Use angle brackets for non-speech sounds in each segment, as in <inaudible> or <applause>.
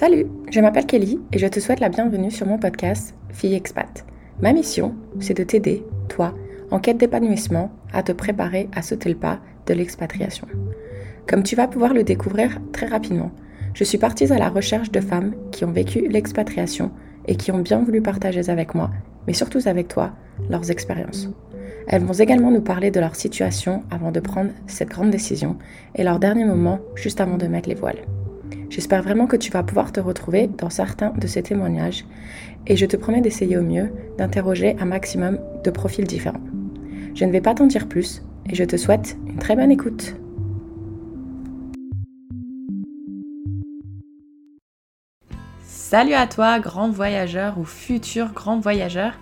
Salut, je m'appelle Kelly et je te souhaite la bienvenue sur mon podcast Fille Expat. Ma mission, c'est de t'aider, toi, en quête d'épanouissement, à te préparer à sauter le pas de l'expatriation. Comme tu vas pouvoir le découvrir très rapidement, je suis partie à la recherche de femmes qui ont vécu l'expatriation et qui ont bien voulu partager avec moi, mais surtout avec toi, leurs expériences. Elles vont également nous parler de leur situation avant de prendre cette grande décision et leur dernier moment juste avant de mettre les voiles. J'espère vraiment que tu vas pouvoir te retrouver dans certains de ces témoignages et je te promets d'essayer au mieux d'interroger un maximum de profils différents. Je ne vais pas t'en dire plus et je te souhaite une très bonne écoute. Salut à toi, grand voyageur ou futur grand voyageur.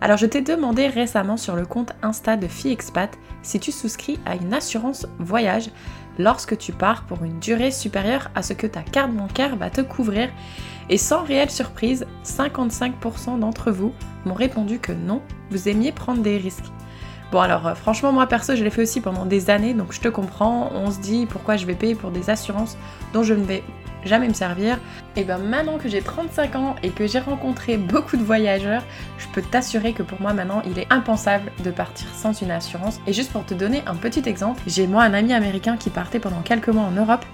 Alors je t'ai demandé récemment sur le compte Insta de FiExpat si tu souscris à une assurance voyage lorsque tu pars pour une durée supérieure à ce que ta carte bancaire va te couvrir. Et sans réelle surprise, 55% d'entre vous m'ont répondu que non, vous aimiez prendre des risques. Bon alors euh, franchement moi perso je l'ai fait aussi pendant des années donc je te comprends, on se dit pourquoi je vais payer pour des assurances dont je ne vais jamais me servir. Et bien maintenant que j'ai 35 ans et que j'ai rencontré beaucoup de voyageurs, je peux t'assurer que pour moi maintenant il est impensable de partir sans une assurance. Et juste pour te donner un petit exemple, j'ai moi un ami américain qui partait pendant quelques mois en Europe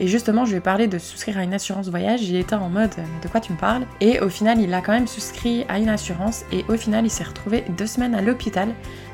et justement, je lui ai parlé de souscrire à une assurance voyage. Il était en mode de quoi tu me parles? Et au final, il a quand même souscrit à une assurance. Et au final, il s'est retrouvé deux semaines à l'hôpital.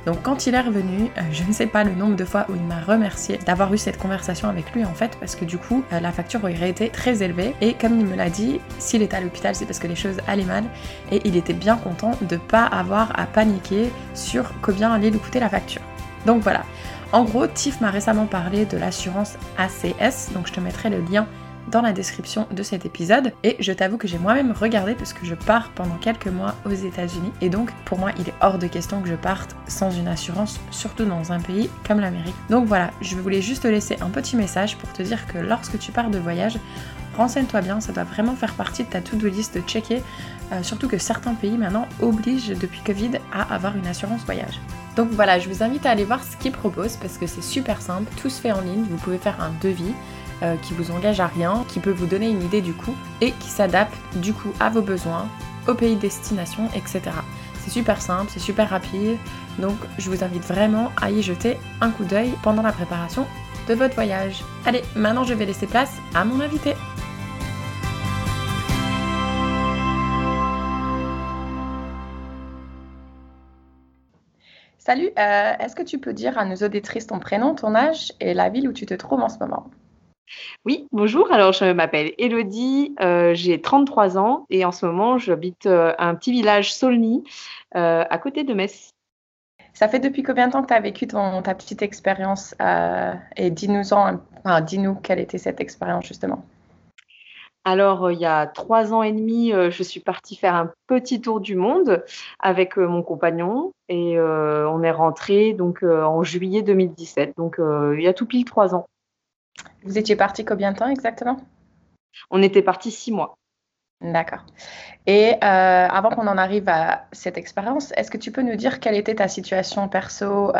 Donc quand il est revenu, euh, je ne sais pas le nombre de fois où il m'a remercié d'avoir eu cette conversation avec lui en fait, parce que du coup, euh, la facture aurait été très élevée. Et comme il me l'a dit, s'il était à l'hôpital, c'est parce que les choses allaient mal. Et il était bien content de ne pas avoir à paniquer sur combien allait lui coûter la facture. Donc voilà. En gros, Tiff m'a récemment parlé de l'assurance ACS, donc je te mettrai le lien dans la description de cet épisode. Et je t'avoue que j'ai moi-même regardé parce que je pars pendant quelques mois aux États-Unis. Et donc, pour moi, il est hors de question que je parte sans une assurance, surtout dans un pays comme l'Amérique. Donc voilà, je voulais juste te laisser un petit message pour te dire que lorsque tu pars de voyage, renseigne-toi bien, ça doit vraiment faire partie de ta to-do list de checker. Euh, surtout que certains pays maintenant obligent depuis Covid à avoir une assurance voyage. Donc voilà, je vous invite à aller voir ce qu'ils proposent parce que c'est super simple, tout se fait en ligne, vous pouvez faire un devis euh, qui vous engage à rien, qui peut vous donner une idée du coût et qui s'adapte du coup à vos besoins, au pays destination, etc. C'est super simple, c'est super rapide, donc je vous invite vraiment à y jeter un coup d'œil pendant la préparation de votre voyage. Allez, maintenant je vais laisser place à mon invité. Salut, euh, est-ce que tu peux dire à nos auditrices ton prénom, ton âge et la ville où tu te trouves en ce moment? Oui, bonjour. Alors, je m'appelle Elodie, euh, j'ai 33 ans et en ce moment, j'habite euh, un petit village Saulny, à côté de Metz. Ça fait depuis combien de temps que tu as vécu ton, ta petite expérience et dis-nous enfin, quelle était cette expérience justement alors, il y a trois ans et demi, je suis partie faire un petit tour du monde avec mon compagnon et on est rentré donc en juillet 2017. Donc, il y a tout pile trois ans. Vous étiez parti combien de temps exactement? On était parti six mois. D'accord. Et avant qu'on en arrive à cette expérience, est-ce que tu peux nous dire quelle était ta situation perso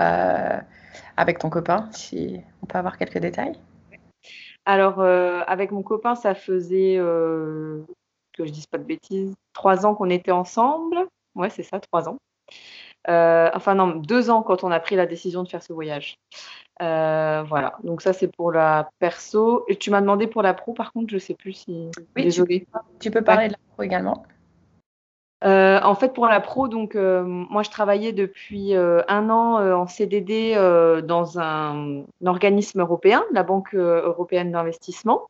avec ton copain, si on peut avoir quelques détails? Alors, euh, avec mon copain, ça faisait, euh, que je dise pas de bêtises, trois ans qu'on était ensemble. Ouais, c'est ça, trois ans. Euh, enfin, non, deux ans quand on a pris la décision de faire ce voyage. voilà, donc ça, c'est pour la perso. Et tu m'as demandé pour la pro, par contre, je sais plus si. Oui, Désolée. Tu, peux parler de la pro également. Euh, en fait, pour la pro, donc euh, moi je travaillais depuis euh, un an en CDD dans un, organisme européen, la Banque européenne d'investissement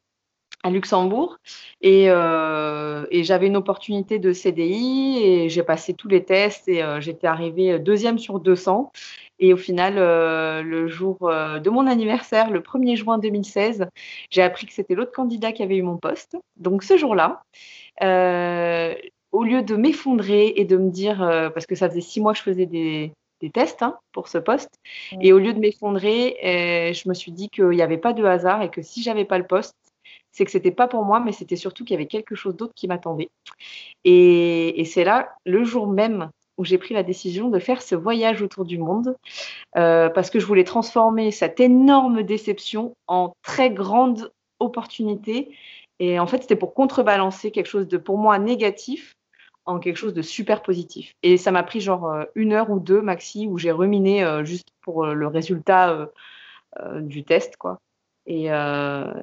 à Luxembourg, et, et j'avais une opportunité de CDI et j'ai passé tous les tests et j'étais arrivée deuxième sur 200. Et au final, le jour de mon anniversaire, le 1er juin 2016, j'ai appris que c'était l'autre candidat qui avait eu mon poste. Donc ce jour-là, au lieu de m'effondrer et de me dire, euh, parce que ça faisait six mois que je faisais des, tests hein, pour ce poste, et au lieu de m'effondrer, euh, je me suis dit qu'il n'y avait pas de hasard et que si j'avais pas le poste, c'est que c'était pas pour moi, mais c'était surtout qu'il y avait quelque chose d'autre qui m'attendait. Et, c'est là, le jour même où j'ai pris la décision de faire ce voyage autour du monde, euh, parce que je voulais transformer cette énorme déception en très grande opportunité Et en fait, c'était pour contrebalancer quelque chose de, pour moi, négatif en quelque chose de super positif. Et ça m'a pris genre euh, une heure ou deux maxi où j'ai ruminé euh, juste pour le résultat du test, quoi. Et,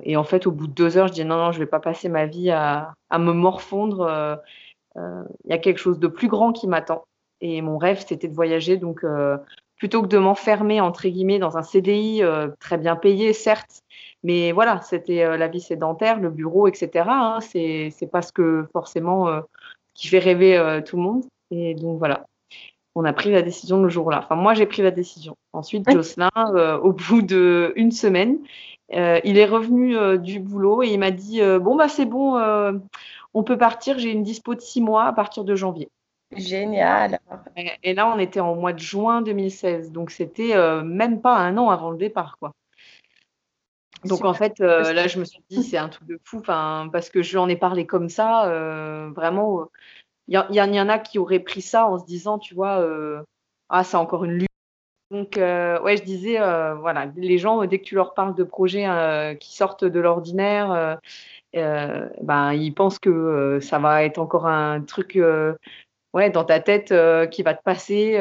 et, en fait, au bout de deux heures, je dis non, non, je vais pas passer ma vie à, à me morfondre. Il y a quelque chose de plus grand qui m'attend. Et mon rêve, c'était de voyager. Donc, plutôt que de m'enfermer, entre guillemets, dans un CDI très bien payé, certes, mais voilà, c'était la vie sédentaire, le bureau, etc. Hein, c'est pas ce que forcément qui fait rêver euh, tout le monde. Et donc voilà, on a pris la décision le jour-là. Enfin, moi, j'ai pris la décision. Ensuite, Jocelyn, euh, au bout d'une semaine, euh, il est revenu du boulot et il m'a dit Bon, bah, c'est bon, on peut partir. J'ai une dispo de six mois à partir de janvier. Génial. Et, là, on était en mois de juin 2016. Donc, c'était même pas un an avant le départ, quoi. Donc en fait, là, je me suis dit, c'est un truc de fou, parce que je lui en ai parlé comme ça, vraiment, il y, y, en a qui auraient pris ça en se disant, tu vois, ah, c'est encore une lutte. Donc, ouais, je disais, voilà, les gens, dès que tu leur parles de projets qui sortent de l'ordinaire, ben, ils pensent que ça va être encore un truc ouais, dans ta tête qui va te passer.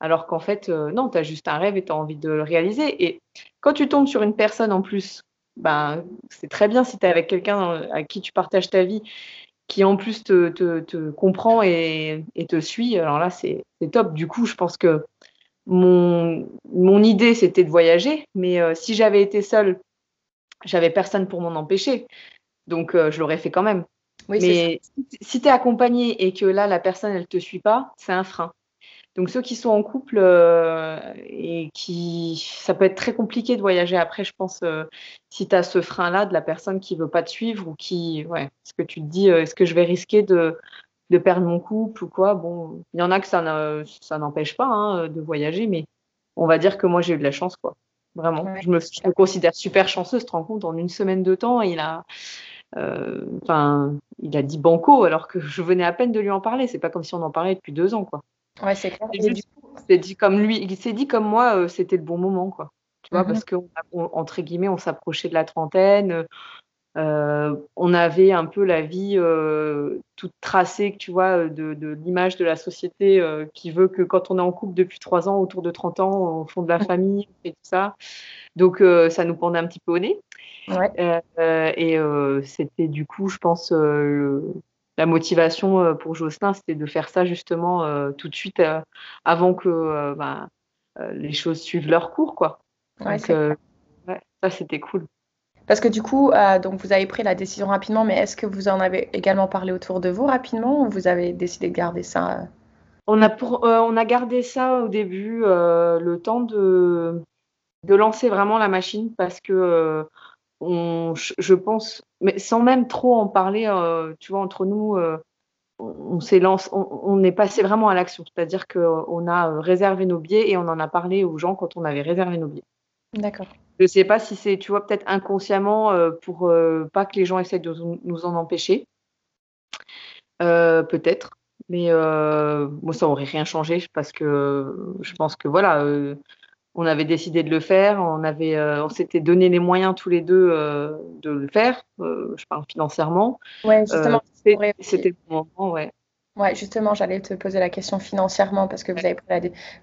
Alors qu'en fait, euh, non, tu as juste un rêve et tu as envie de le réaliser. Et quand tu tombes sur une personne en plus, ben, c'est très bien si tu es avec quelqu'un euh, à qui tu partages ta vie, qui en plus te, comprend et, te suit. Alors là, c'est top. Du coup, je pense que mon, mon idée, c'était de voyager. Mais euh, si j'avais été seule, j'avais personne pour m'en empêcher. Donc, je l'aurais fait quand même. mais si tu es accompagné et que là, la personne, elle ne te suit pas, c'est un frein. Donc ceux qui sont en couple euh, et qui, ça peut être très compliqué de voyager après, je pense, euh, si tu as ce frein-là de la personne qui veut pas te suivre ou qui, ouais, est-ce que tu te dis, euh, est-ce que je vais risquer de, de, perdre mon couple ou quoi Bon, il y en a que ça, n'empêche pas hein, de voyager, mais on va dire que moi j'ai eu de la chance, quoi. Vraiment, je, me, je, me, considère super chanceuse. Tu te rends compte, en une semaine de temps, il a, enfin, il a dit banco alors que je venais à peine de lui en parler. C'est pas comme si on en parlait depuis deux ans, quoi. Ouais, c'est clair. c'est dit comme lui, il s'est dit comme moi, euh, c'était le bon moment, quoi. Tu vois, parce mhm. que entre guillemets, on s'approchait de la trentaine. Euh, on avait un peu la vie euh, toute tracée, tu vois, de, de l'image de la société qui veut que quand on est en couple depuis trois ans, autour de 30 ans, on fonde la famille et tout ça. Donc, ça nous pendait un petit peu au nez. Ouais. et c'était du coup, je pense, la motivation euh, pour Jocelyn, c'était de faire ça justement euh, tout de suite euh, avant que bah, les choses suivent leur cours, quoi. Ouais, ça, c'était cool. Parce que du coup, donc vous avez pris la décision rapidement, mais est-ce que vous en avez également parlé autour de vous rapidement ou vous avez décidé de garder ça on a, on a gardé ça au début, le temps de, de lancer vraiment la machine parce que on, je pense, mais sans même trop en parler, euh, tu vois, entre nous, euh, on, s'est lancé, on, est passé vraiment à l'action. C'est-à-dire qu'on a réservé nos billets et on en a parlé aux gens quand on avait réservé nos billets. D'accord. Je ne sais pas si c'est, tu vois, peut-être inconsciemment euh, pour pas que les gens essaient de nous en empêcher. peut-être. Mais moi, ça n'aurait rien changé parce que je pense que voilà on avait décidé de le faire, on avait, euh, on s'était donné les moyens tous les deux euh, de le faire. Euh, je parle financièrement. Ouais, justement. C'était le moment, ouais. Ouais, justement, j'allais te poser la question financièrement parce que vous avez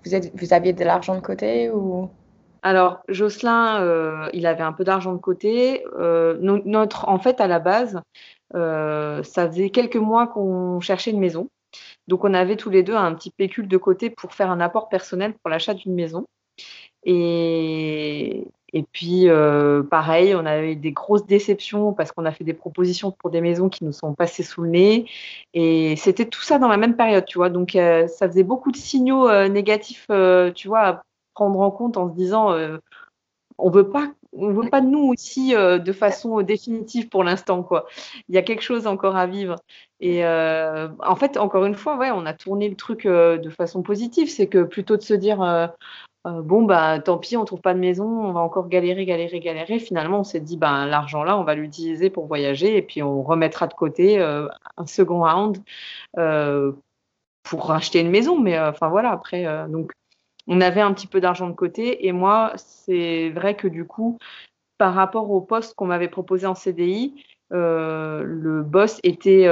vous, êtes, vous aviez de l'argent de côté ou? Alors, Jocelyn, il avait un peu d'argent de côté. notre, en fait, à la base, ça faisait quelques mois qu'on cherchait une maison. Donc, on avait tous les deux un petit pécule de côté pour faire un apport personnel pour l'achat d'une maison. Et, et puis, euh, pareil, on a eu des grosses déceptions parce qu'on a fait des propositions pour des maisons qui nous sont passées sous le nez. Et c'était tout ça dans la même période, tu vois. Donc, euh, ça faisait beaucoup de signaux euh, négatifs, tu vois, prendre en compte en se disant on veut pas on veut pas de nous aussi de façon définitive pour l'instant quoi. Il y a quelque chose encore à vivre et en fait encore une fois ouais on a tourné le truc de façon positive c'est que plutôt de se dire euh, bon, bah, tant pis, on trouve pas de maison, on va encore galérer, galérer, galérer. Finalement, on s'est dit, ben, l'argent là, on va l'utiliser pour voyager et puis on remettra de côté euh, un second round euh, pour racheter une maison. Mais enfin voilà, après, donc on avait un petit peu d'argent de côté et moi, c'est vrai que du coup, par rapport au poste qu'on m'avait proposé en CDI, le boss était,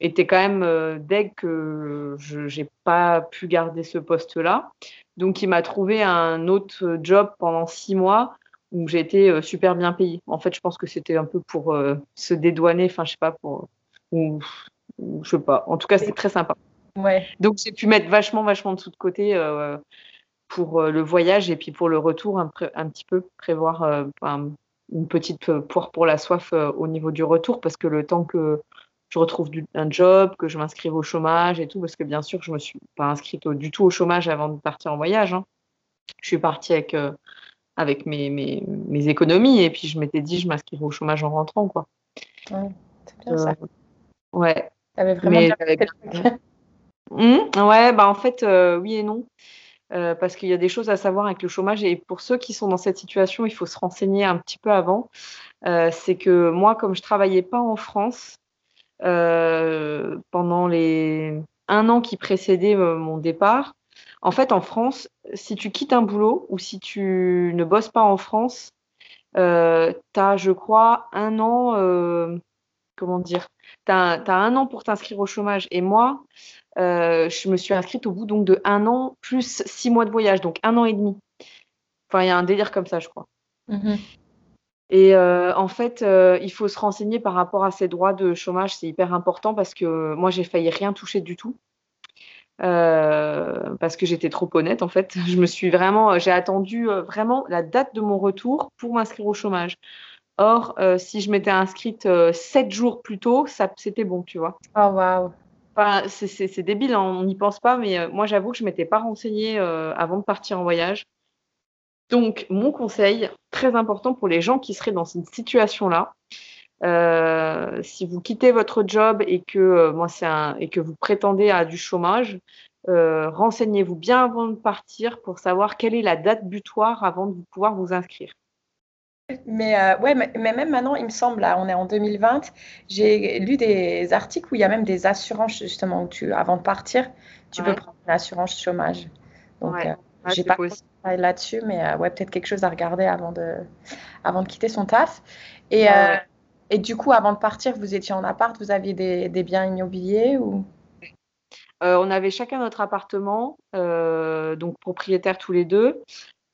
était quand même dès que je n'ai pas pu garder ce poste-là. Donc, il m'a trouvé un autre job pendant six mois où j'ai été super bien payée. En fait, je pense que c'était un peu pour se dédouaner, enfin, je sais pas, pour. Ou, je sais pas. En tout cas, c'était très sympa. Ouais. Donc, j'ai pu mettre vachement, vachement de sous de côté pour le voyage et puis pour le retour, un, un petit peu prévoir une petite poire pour la soif au niveau du retour parce que le temps que je retrouve un job, que je m'inscrive au chômage et tout, parce que bien sûr, je ne me suis pas inscrite du tout au chômage avant de partir en voyage. Hein. Je suis partie avec, euh, avec mes, mes, mes, économies et puis je m'étais dit, je m'inscrirai au chômage en rentrant. Quoi. Ouais, c'est bien ça. Euh, ouais. Vraiment Mais mmh, Ouais, bah en fait, oui et non. parce qu'il y a des choses à savoir avec le chômage et pour ceux qui sont dans cette situation, il faut se renseigner un petit peu avant. c'est que moi, comme je travaillais pas en France, pendant les un an qui précédait mon départ. En fait, en France, si tu quittes un boulot ou si tu ne bosses pas en France, tu as, je crois, un an, comment dire, tu as, un an pour t'inscrire au chômage. Et moi, euh, je me suis inscrite au bout donc de un an plus six mois de voyage, donc un an et demi. Enfin, il y a un délire comme ça, je crois. Mmh et euh, en fait, euh, il faut se renseigner par rapport à ces droits de chômage, c'est hyper important parce que moi, j'ai failli rien toucher du tout. Euh, parce que j'étais trop honnête en fait. <laughs> Je me suis vraiment, j'ai attendu vraiment la date de mon retour pour m'inscrire au chômage. Or, si je m'étais inscrite sept jours plus tôt, ça, c'était bon, tu vois. Oh waouh. Enfin, c'est débile, hein, on n'y pense pas, mais moi j'avoue que je m'étais pas renseignée avant de partir en voyage. Donc, mon conseil, très important pour les gens qui seraient dans cette situation-là, euh, si vous quittez votre job et que, euh, moi, un, et que vous prétendez à du chômage, euh, renseignez-vous bien avant de partir pour savoir quelle est la date butoir avant de pouvoir vous inscrire. Mais, ouais, mais, même maintenant, il me semble, là, on est en 2020, j'ai lu des articles où il y a même des assurances, justement, où tu, avant de partir, tu peux prendre une assurance chômage. Donc, j'ai pas là-dessus, mais euh, ouais, peut-être quelque chose à regarder avant de, avant de quitter son taf. Et, euh, et du coup, avant de partir, vous étiez en appart, vous aviez des, des biens immobiliers ou? Euh, On avait chacun notre appartement, donc propriétaires tous les deux.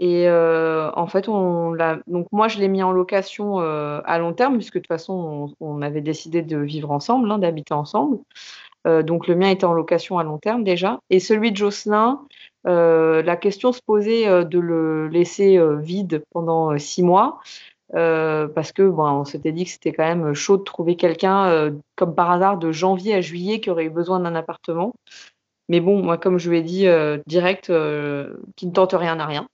Et en fait, on l'a. Donc moi, je l'ai mis en location à long terme, puisque de toute façon, on, avait décidé de vivre ensemble, hein, d'habiter ensemble. donc le mien était en location à long terme déjà. Et celui de Jocelyn, euh, la question se posait euh, de le laisser euh, vide pendant six mois. parce que bon, on s'était dit que c'était quand même chaud de trouver quelqu'un comme par hasard de janvier à juillet qui aurait eu besoin d'un appartement. Mais bon, moi, comme je lui ai dit direct, qui ne tente rien à rien.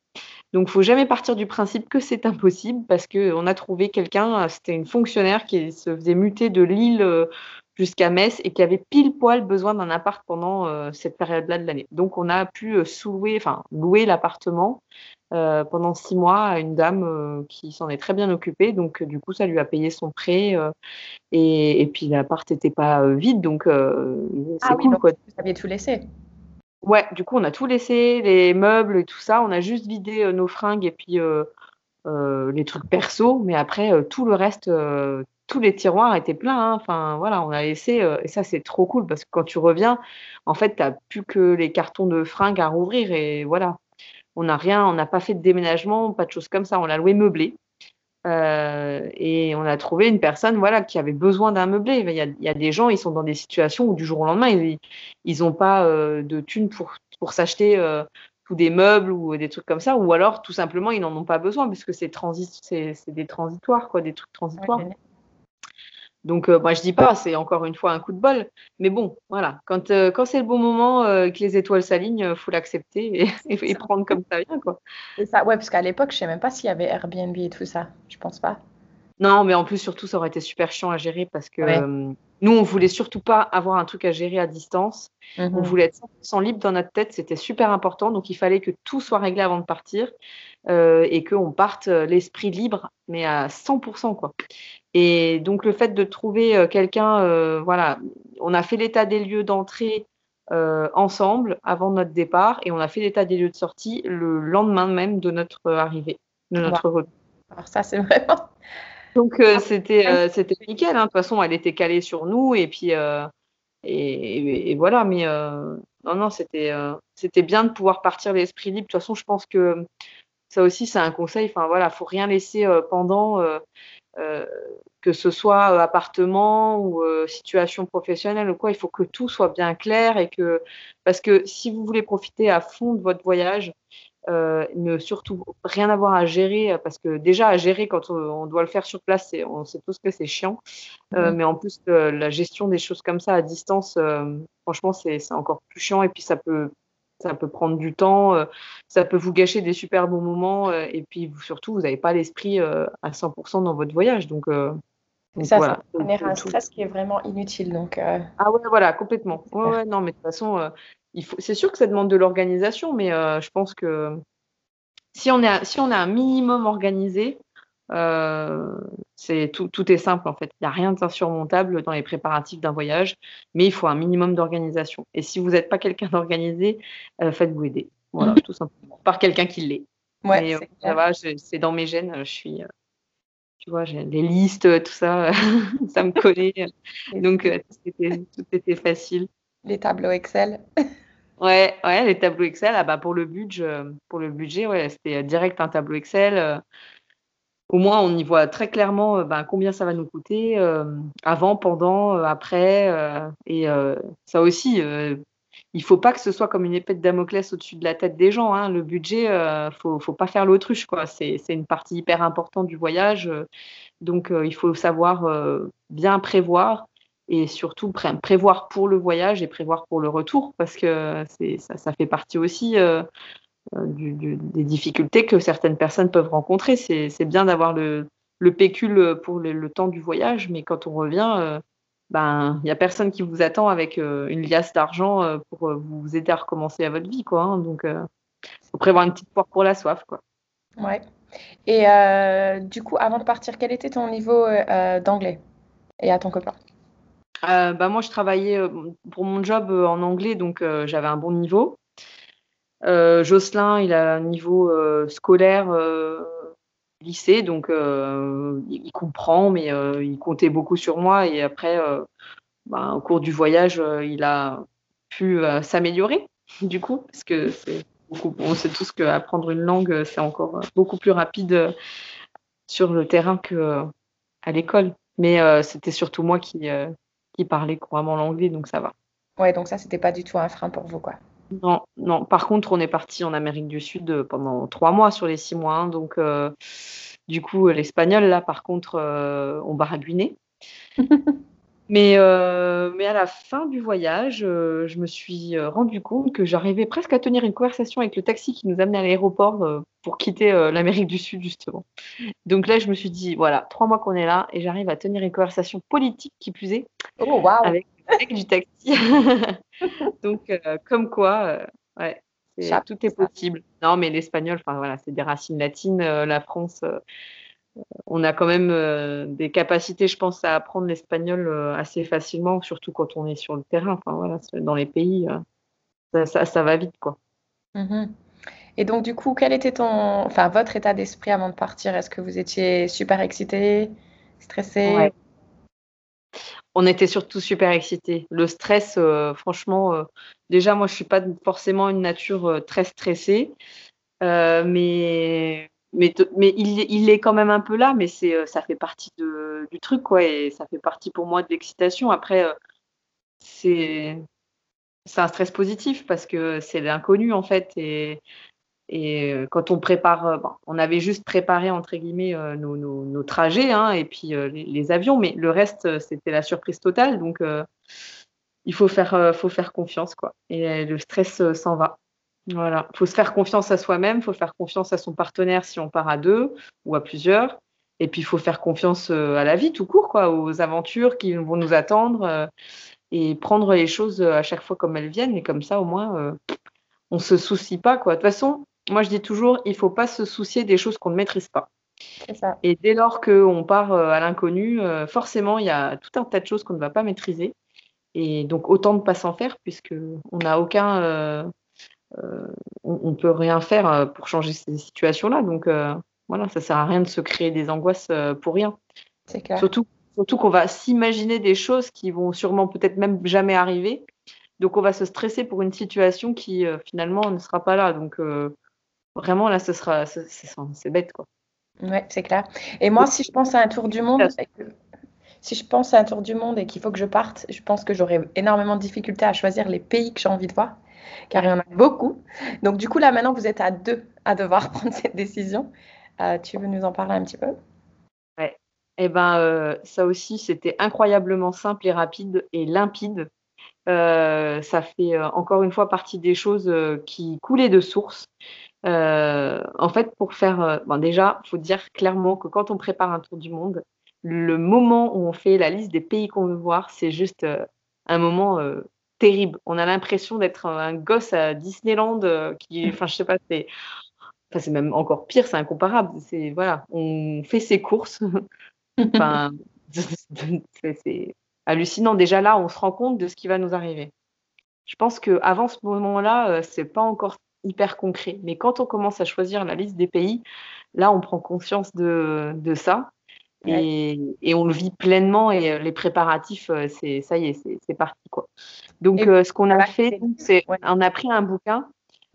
Donc, faut jamais partir du principe que c'est impossible parce qu'on a trouvé quelqu'un, c'était une fonctionnaire qui se faisait muter de Lille jusqu'à Metz et qui avait pile poil besoin d'un appart pendant euh, cette période-là de l'année. Donc on a pu euh, enfin louer l'appartement euh, pendant six mois à une dame qui s'en est très bien occupée. Donc du coup ça lui a payé son prêt et, et, puis l'appart n'était pas vide, donc c'est ah cool quoi. Vous aviez tout laissé. Ouais, du coup on a tout laissé, les meubles et tout ça. On a juste vidé nos fringues et puis les trucs perso, mais après tout le reste tous les tiroirs étaient pleins. Hein. Enfin, voilà, on a laissé. Euh, et ça, c'est trop cool parce que quand tu reviens, en fait, tu n'as plus que les cartons de fringues à rouvrir. Et voilà, on n'a rien, on n'a pas fait de déménagement, pas de choses comme ça. On l'a loué meublé. Euh, et on a trouvé une personne voilà, qui avait besoin d'un meublé. Il y, a, des gens, ils sont dans des situations où du jour au lendemain, ils n'ont pas euh, de thunes pour, s'acheter tous des meubles ou des trucs comme ça. Ou alors, tout simplement, ils n'en ont pas besoin puisque c'est, transi c'est, des transitoires, quoi, des trucs transitoires. Donc, euh, moi, je dis pas, c'est encore une fois un coup de bol. Mais bon, voilà, quand, euh, quand c'est le bon moment, euh, que les étoiles s'alignent, il faut l'accepter et, <laughs> prendre comme ça vient. Quoi. C'est ça, ouais, parce qu'à l'époque, je sais même pas s'il y avait Airbnb et tout ça. Je pense pas. Non, mais en plus, surtout, ça aurait été super chiant à gérer parce que nous, on voulait surtout pas avoir un truc à gérer à distance. On mmh voulait être 100% libre dans notre tête, c'était super important. Donc, il fallait que tout soit réglé avant de partir et qu'on parte l'esprit libre, mais à 100%. Quoi. Et donc le fait de trouver euh, quelqu'un, euh, voilà, on a fait l'état des lieux d'entrée euh, ensemble avant notre départ et on a fait l'état des lieux de sortie le lendemain même de notre arrivée, de notre Alors ça c'est <laughs> vraiment, Donc c'était c'était nickel. Hein. De toute façon, elle était calée sur nous et puis et, voilà. Mais non non, c'était c'était bien de pouvoir partir l'esprit libre. De toute façon, je pense que ça aussi c'est un conseil. Enfin voilà, faut rien laisser pendant. Que ce soit appartement ou situation professionnelle ou quoi, il faut que tout soit bien clair et que parce que si vous voulez profiter à fond de votre voyage, euh, ne surtout rien avoir à gérer parce que déjà à gérer quand on, doit le faire sur place, on sait tous que c'est chiant. Euh, mais en plus, la gestion des choses comme ça à distance, euh, franchement, c'est encore plus chiant et puis ça peut ça peut prendre du temps, ça peut vous gâcher des super bons moments et puis surtout, vous n'avez pas l'esprit à 100% dans votre voyage. Donc, ça, voilà. ça génère un stress qui est vraiment inutile. Donc, Ah ouais, voilà, complètement. Ouais, ouais, non, mais de toute façon, c'est sûr que ça demande de l'organisation, mais euh, je pense que si on, est, si on a un minimum organisé, euh, c'est tout, tout, est simple en fait. Il n'y a rien d'insurmontable dans les préparatifs d'un voyage, mais il faut un minimum d'organisation. Et si vous n'êtes pas quelqu'un <laughs> d'organisé, euh, faites-vous aider. Voilà, tout simplement. Par quelqu'un qui l'est. Ouais, ça va, c'est dans mes gènes. Je suis, tu vois, j'ai les listes, tout ça, <laughs> ça me connaît. <laughs> Donc, tout était facile. Les tableaux Excel. ouais, ouais, les tableaux Excel. Ah bah pour le budget, pour le budget, ouais, c'était direct un tableau Excel. Euh. Au moins, on y voit très clairement euh, ben, combien ça va nous coûter euh, avant, pendant, après. et ça aussi, il faut pas que ce soit comme une épée de Damoclès au-dessus de la tête des gens. Hein. Le budget, ne faut, pas faire l'autruche. quoi. C'est une partie hyper importante du voyage. donc, il faut savoir bien prévoir et surtout prévoir pour le voyage et prévoir pour le retour parce que ça, fait partie aussi euh, euh, des difficultés que certaines personnes peuvent rencontrer. C'est bien d'avoir le, le, pécule pour le, temps du voyage, mais quand on revient, euh, ben il n'y a personne qui vous attend avec une liasse d'argent pour vous aider à recommencer à votre vie. Quoi, hein. donc, il faut prévoir une petite poire pour la soif. Quoi. Ouais. Et du coup, avant de partir, quel était ton niveau d'anglais et à ton copain? Euh, bah, moi, je travaillais euh, pour mon job euh, en anglais, donc j'avais un bon niveau. Jocelyn, il a un niveau scolaire lycée, donc il comprend, mais il comptait beaucoup sur moi. Et après, bah, au cours du voyage, il a pu s'améliorer, du coup, parce que c'est beaucoup, on sait tous qu'apprendre une langue, c'est encore beaucoup plus rapide sur le terrain qu'à l'école. Mais c'était surtout moi qui, qui parlait couramment l'anglais, donc ça va. Ouais, donc ça, c'était pas du tout un frein pour vous, quoi. Non, non. Par contre, on est parti en Amérique du Sud euh, pendant trois mois sur les six mois. Hein, donc, euh, du coup, l'espagnol, là, par contre, euh, on baragouinait. <laughs> Mais, euh, mais à la fin du voyage, euh, je me suis euh, rendu compte que j'arrivais presque à tenir une conversation avec le taxi qui nous amenait à l'aéroport pour quitter l'Amérique du Sud, justement. Donc là, je me suis dit, voilà, trois mois qu'on est là et j'arrive à tenir une conversation politique qui plus est oh, wow. avec, avec, du taxi. <laughs> Donc, comme quoi, ouais, tout est possible. Non, mais l'espagnol, enfin voilà, c'est des racines latines. la France on a quand même euh, des capacités, je pense, à apprendre l'espagnol euh, assez facilement, surtout quand on est sur le terrain. Enfin voilà, dans les pays, euh, ça, va vite, quoi. Mm-hmm. Et donc, du coup, quel était ton, enfin, votre état d'esprit avant de partir? Est-ce que vous étiez super excité, stressé? On était surtout super excité. Le stress, franchement, déjà, moi, je suis pas forcément une nature très stressée, mais il, est quand même un peu là, mais c'est, euh, ça fait partie du truc, quoi, et ça fait partie pour moi de l'excitation. Après, euh, c'est, c'est un stress positif parce que c'est l'inconnu, en fait, et, et euh, quand on prépare, bon, on avait juste préparé, entre guillemets, nos, nos, trajets, hein, et puis les, avions, mais le reste, c'était la surprise totale, donc il faut faire, faut faire confiance, quoi, et le stress s'en va. Voilà, il faut se faire confiance à soi-même, faut faire confiance à son partenaire si on part à deux ou à plusieurs. Et puis, il faut faire confiance euh, à la vie tout court, quoi, aux aventures qui vont nous attendre euh, et prendre les choses euh, à chaque fois comme elles viennent. Et comme ça, au moins, on ne se soucie pas. Quoi. De toute façon, moi, je dis toujours, il ne faut pas se soucier des choses qu'on ne maîtrise pas. Ça. Et dès lors qu'on part à l'inconnu, forcément, il y a tout un tas de choses qu'on ne va pas maîtriser. Et donc, autant ne pas s'en faire, puisqu'on n'a aucun euh, on, ne peut rien faire euh, pour changer ces situations-là. Donc, euh, voilà, ça sert à rien de se créer des angoisses pour rien. C'est clair. Surtout, surtout qu'on va s'imaginer des choses qui vont sûrement peut-être même jamais arriver. Donc on va se stresser pour une situation qui finalement ne sera pas là. Donc vraiment là, ce sera, c'est bête quoi. Ouais, c'est clair. Et moi, si je pense à un tour du monde, si je pense à un tour du monde et qu'il faut que je parte, je pense que j'aurai énormément de difficultés à choisir les pays que j'ai envie de voir, car il y en a beaucoup. Donc du coup, là maintenant, vous êtes à deux à devoir <laughs> prendre cette décision. Euh, tu veux nous en parler un petit peu? Ouais. Eh ben, euh, ça aussi, c'était incroyablement simple et rapide et limpide. Euh, ça fait encore une fois partie des choses qui coulaient de source. En fait, pour faire, bon, déjà, faut dire clairement que quand on prépare un tour du monde, le moment où on fait la liste des pays qu'on veut voir, c'est juste euh, un moment euh, terrible. On a l'impression d'être un gosse à Disneyland euh, qui, enfin, je sais pas, c'est, enfin, c'est même encore pire, c'est incomparable. C'est voilà, on fait ses courses. <laughs> enfin, c'est hallucinant. Déjà là, on se rend compte de ce qui va nous arriver. Je pense que avant ce moment-là, c'est pas encore hyper concret. Mais quand on commence à choisir la liste des pays, là, on prend conscience de, de ça. Et, on le vit pleinement et euh, les préparatifs, euh, c'est ça y est, c'est parti quoi. Donc euh, ce qu'on a fait, c'est on a pris un bouquin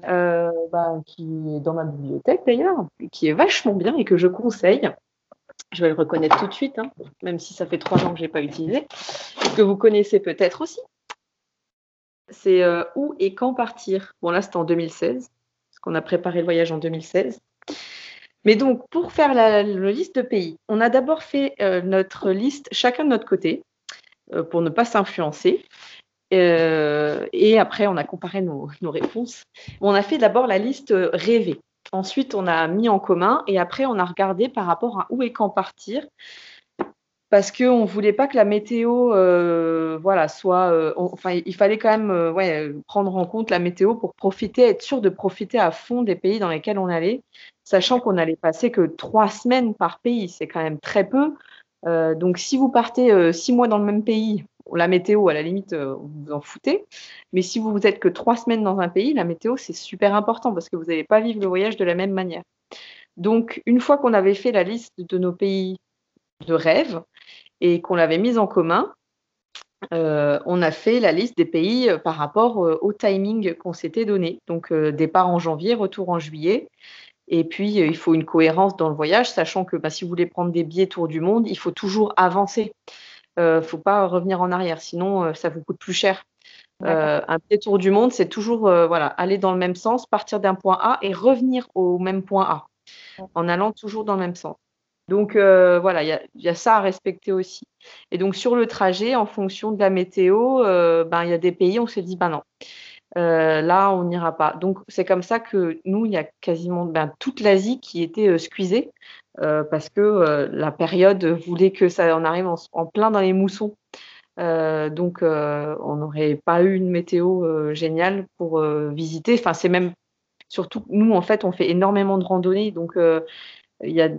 bah, qui est dans ma bibliothèque d'ailleurs, qui est vachement bien et que je conseille. Je vais le reconnaître tout de suite, hein, même si ça fait trois ans que je n'ai pas utilisé, que vous connaissez peut-être aussi. C'est où et quand partir. Bon là c'était en 2016, parce qu'on a préparé le voyage en 2016. Mais donc, pour faire la, liste de pays, on a d'abord fait euh, notre liste chacun de notre côté euh, pour ne pas s'influencer. Euh, et après, on a comparé nos, réponses. On a fait d'abord la liste rêvée. Ensuite, on a mis en commun et après, on a regardé par rapport à où et quand partir parce qu'on ne voulait pas que la météo voilà, soit. enfin, il fallait quand même ouais, prendre en compte la météo pour profiter, être sûr de profiter à fond des pays dans lesquels on allait sachant qu'on allait passer que trois semaines par pays, c'est quand même très peu. Euh, donc si vous partez euh, six mois dans le même pays, la météo, à la limite, euh, vous vous en foutez. Mais si vous êtes que trois semaines dans un pays, la météo, c'est super important parce que vous n'allez pas vivre le voyage de la même manière. Donc, une fois qu'on avait fait la liste de nos pays de rêve et qu'on l'avait mise en commun, on a fait la liste des pays par rapport au timing qu'on s'était donné. Donc, départ en janvier, retour en juillet. Et puis, euh, il faut une cohérence dans le voyage, sachant que bah, si vous voulez prendre des billets tour du monde, il faut toujours avancer. Il euh, ne faut pas revenir en arrière, sinon euh, ça vous coûte plus cher. un billet tour du monde, c'est toujours voilà, aller dans le même sens, partir d'un point A et revenir au même point A, en allant toujours dans le même sens. Donc voilà, il y, a ça à respecter aussi. Et donc sur le trajet, en fonction de la météo, ben, il y a des pays, on s'est dit, ben non, euh, là, on n'ira pas. Donc, c'est comme ça que nous, il y a quasiment ben, toute l'Asie qui était euh, squeezée euh, parce que la période voulait que ça en arrive en, plein dans les moussons. donc, on n'aurait pas eu une météo géniale pour visiter. Enfin, c'est même surtout nous, en fait, on fait énormément de randonnées. Donc, il y, a,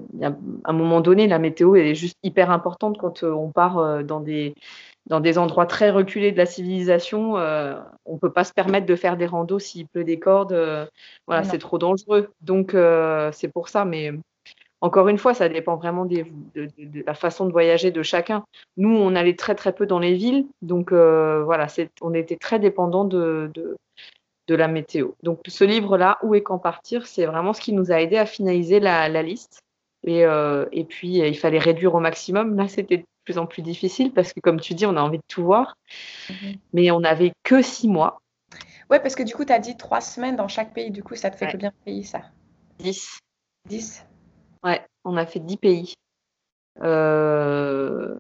un moment donné, la météo elle est juste hyper importante quand on part dans des dans des endroits très reculés de la civilisation, euh, on ne peut pas se permettre de faire des randos s'il pleut des cordes. Euh, voilà, c'est trop dangereux. Donc, euh, c'est pour ça. Mais encore une fois, ça dépend vraiment de, la façon de voyager de chacun. Nous, on allait très, très peu dans les villes. Donc, voilà, on était très dépendant de, de, la météo. Donc, ce livre-là, Où et quand partir, c'est vraiment ce qui nous a aidé à finaliser la, la liste. Et, et, puis, il fallait réduire au maximum. Là, c'était plus en plus difficile parce que, comme tu dis, on a envie de tout voir. Mhm. Mais on n'avait que six mois. Ouais, parce que du coup, tu as dit trois semaines dans chaque pays. Du coup, ça te fait combien de pays, ça? Dix. Dix? Ouais, on a fait dix pays. Euh,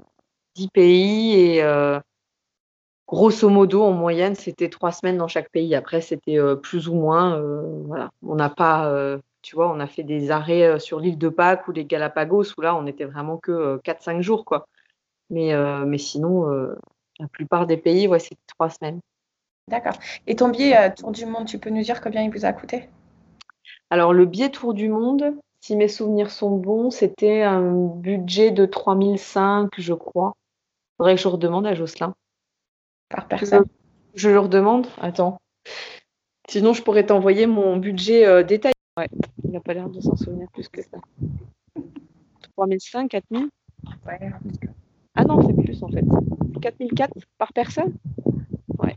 dix pays et euh, grosso modo, en moyenne, c'était trois semaines dans chaque pays. Après, c'était euh, plus ou moins. voilà, on n'a pas tu vois, on a fait des arrêts sur l'île de Pâques ou les Galapagos où là, on n'était vraiment que 4-5 jours, quoi. Mais, euh, mais sinon, euh, la plupart des pays, ouais, c'est trois semaines. D'accord. Et ton billet euh, Tour du Monde, tu peux nous dire combien il vous a coûté? Alors, le billet Tour du Monde, si mes souvenirs sont bons, c'était un budget de 3005, je crois. Il faudrait que je redemande à Jocelyn. Par personne Je, je le redemande Attends. Sinon, je pourrais t'envoyer mon budget détaillé. Ouais, il n'a pas l'air de s'en souvenir plus que ça. 3005, 4000 Ouais. Ah non, c'est plus en fait. 4004 par personne? Ouais.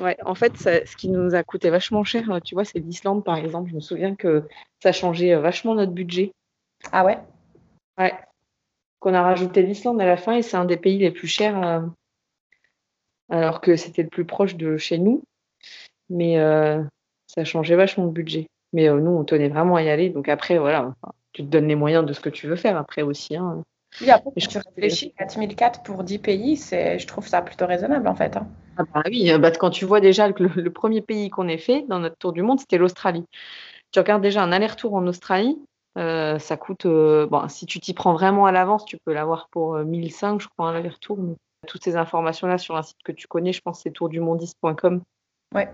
Ouais, en fait, ça- ce qui nous a coûté vachement cher, euh, tu vois, c'est l'Islande par exemple. Je me souviens que ça changeait euh, vachement notre budget. Ah ouais? Ouais. Qu'on a rajouté l'Islande à la fin et c'est un des pays les plus chers, euh, alors que c'était le plus proche de chez nous. Mais euh, ça changeait vachement le budget. Mais euh, nous, on tenait vraiment à y aller. Donc après, voilà, tu te donnes les moyens de ce que tu veux faire après aussi. hein. Oui, après, quand je tu réfléchis, 4004 pour 10 pays, c'est, je trouve ça plutôt raisonnable en fait. hein. Ah bah oui, euh, bah, quand tu vois déjà que le, le premier pays qu'on ait fait dans notre tour du monde, c'était l'Australie. Tu regardes déjà un aller-retour en Australie, euh, ça coûte, euh, bon, si tu t'y prends vraiment à l'avance, tu peux l'avoir pour euh, 1005, je crois, un aller-retour. mais Toutes ces informations-là sur un site que tu connais, je pense, c'est tourdumondiste.com, Ouais,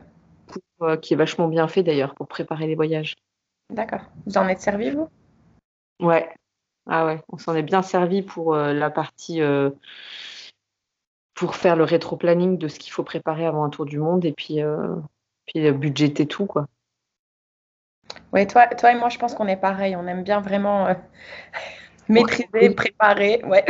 euh, qui est vachement bien fait d'ailleurs pour préparer les voyages. d'accord. Vous en êtes servi, vous? Ouais, ah ouais, on s'en est bien servi pour euh, la partie, euh, pour faire le rétro-planning de ce qu'il faut préparer avant un tour du monde et puis, puis budgéter tout, quoi. Oui, toi, toi et moi, je pense qu'on est pareil. On aime bien vraiment <laughs> maîtriser, préparer. Ouais.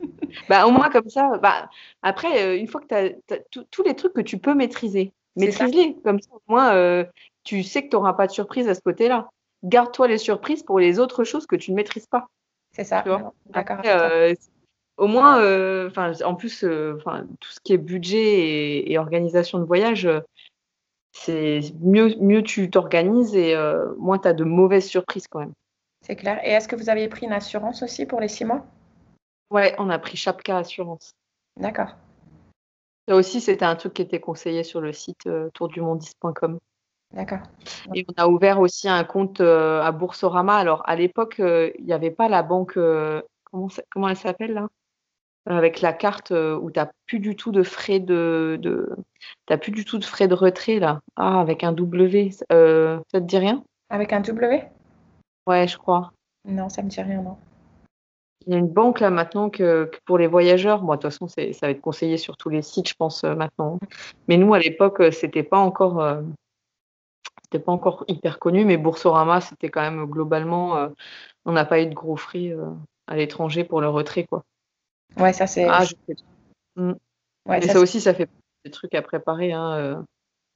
<laughs> Bah, au moins comme ça, bah, après, euh, une fois que tu as, tous les trucs que tu peux maîtriser, maîtrise-les. Comme ça, au moins, euh, tu sais que tu n'auras pas de surprise à ce côté-là. Garde-toi les surprises pour les autres choses que tu ne maîtrises pas. C'est ça. D'accord. Euh, au moins, euh, en plus, tout ce qui est budget et, et organisation de voyage, c'est mieux, mieux tu t'organises et moins tu as de mauvaises surprises quand même. C'est clair. Et est-ce que vous aviez pris une assurance aussi pour les six mois? Ouais, on a pris Chapka Assurance. D'accord. Ça aussi, c'était un truc qui était conseillé sur le site euh, tourdumondiste.com. D'accord. Et on a ouvert aussi un compte euh, à Boursorama. Alors, à l'époque, euh, il n'y avait pas la banque, comment, ça- comment elle s'appelle là? Avec la carte où tu n'as plus du tout de frais de, de... t'as plus du tout de frais de retrait là. Ah, avec un W. Ça te dit rien? Avec un W? Ouais, je crois. Non, ça me dit rien, non. Il y a une banque là maintenant que, que pour les voyageurs, bon, de toute façon, ça va être conseillé sur tous les sites, je pense, euh, maintenant. Mais nous, à l'époque, euh, c'était pas encore, euh, c'était pas encore hyper connu, mais Boursorama, c'était quand même globalement, euh, on n'a pas eu de gros frais euh, à l'étranger pour le retrait, quoi. Ouais, ça c'est. Ah, je sais. ouais, Mais ça, ça aussi, ça fait des trucs à préparer, hein.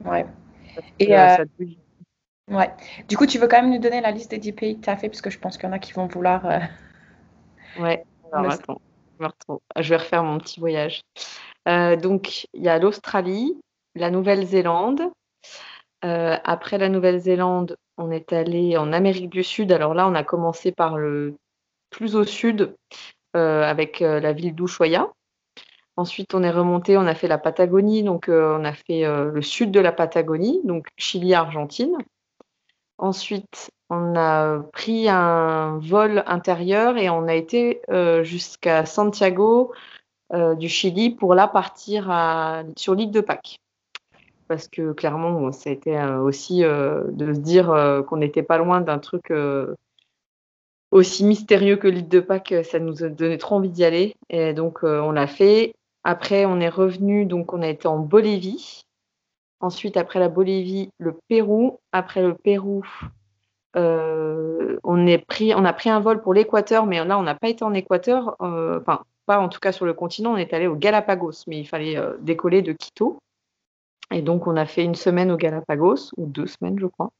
ouais. Et, ça. Ouais. Du coup, tu veux quand même nous donner la liste des 10 pays que tu as fait, parce que je pense qu'il y en a qui vont vouloir. euh, Ouais, alors attends, je me retrouve. Je vais refaire mon petit voyage. Euh, donc, il y a l'Australie, la Nouvelle-Zélande. Euh, après la Nouvelle-Zélande, on est allé en Amérique du Sud. Alors là, on a commencé par le plus au sud euh, avec la ville d'Ushuaia. Ensuite, on est remonté, on a fait la Patagonie, donc on a fait le sud de la Patagonie, donc Chili-Argentine. Ensuite, on a pris un vol intérieur et on a été euh, jusqu'à Santiago euh, du Chili pour là partir sur l'île de Pâques. Parce que clairement, ça a été euh, aussi euh, de se dire euh, qu'on n'était pas loin d'un truc euh, aussi mystérieux que l'île de Pâques, ça nous a donné trop envie d'y aller. Et donc, euh, on l'a fait. Après, on est revenu, donc on a été en Bolivie. Ensuite, après la Bolivie, le Pérou. Après le Pérou, euh, on, a pris un vol pour l'Équateur, mais là, on n'a pas été en Équateur. euh, Enfin, pas en tout cas sur le continent. On est allé au Galapagos, mais il fallait euh, décoller de Quito. Et donc, on a fait une semaine au Galapagos, ou deux semaines, je crois.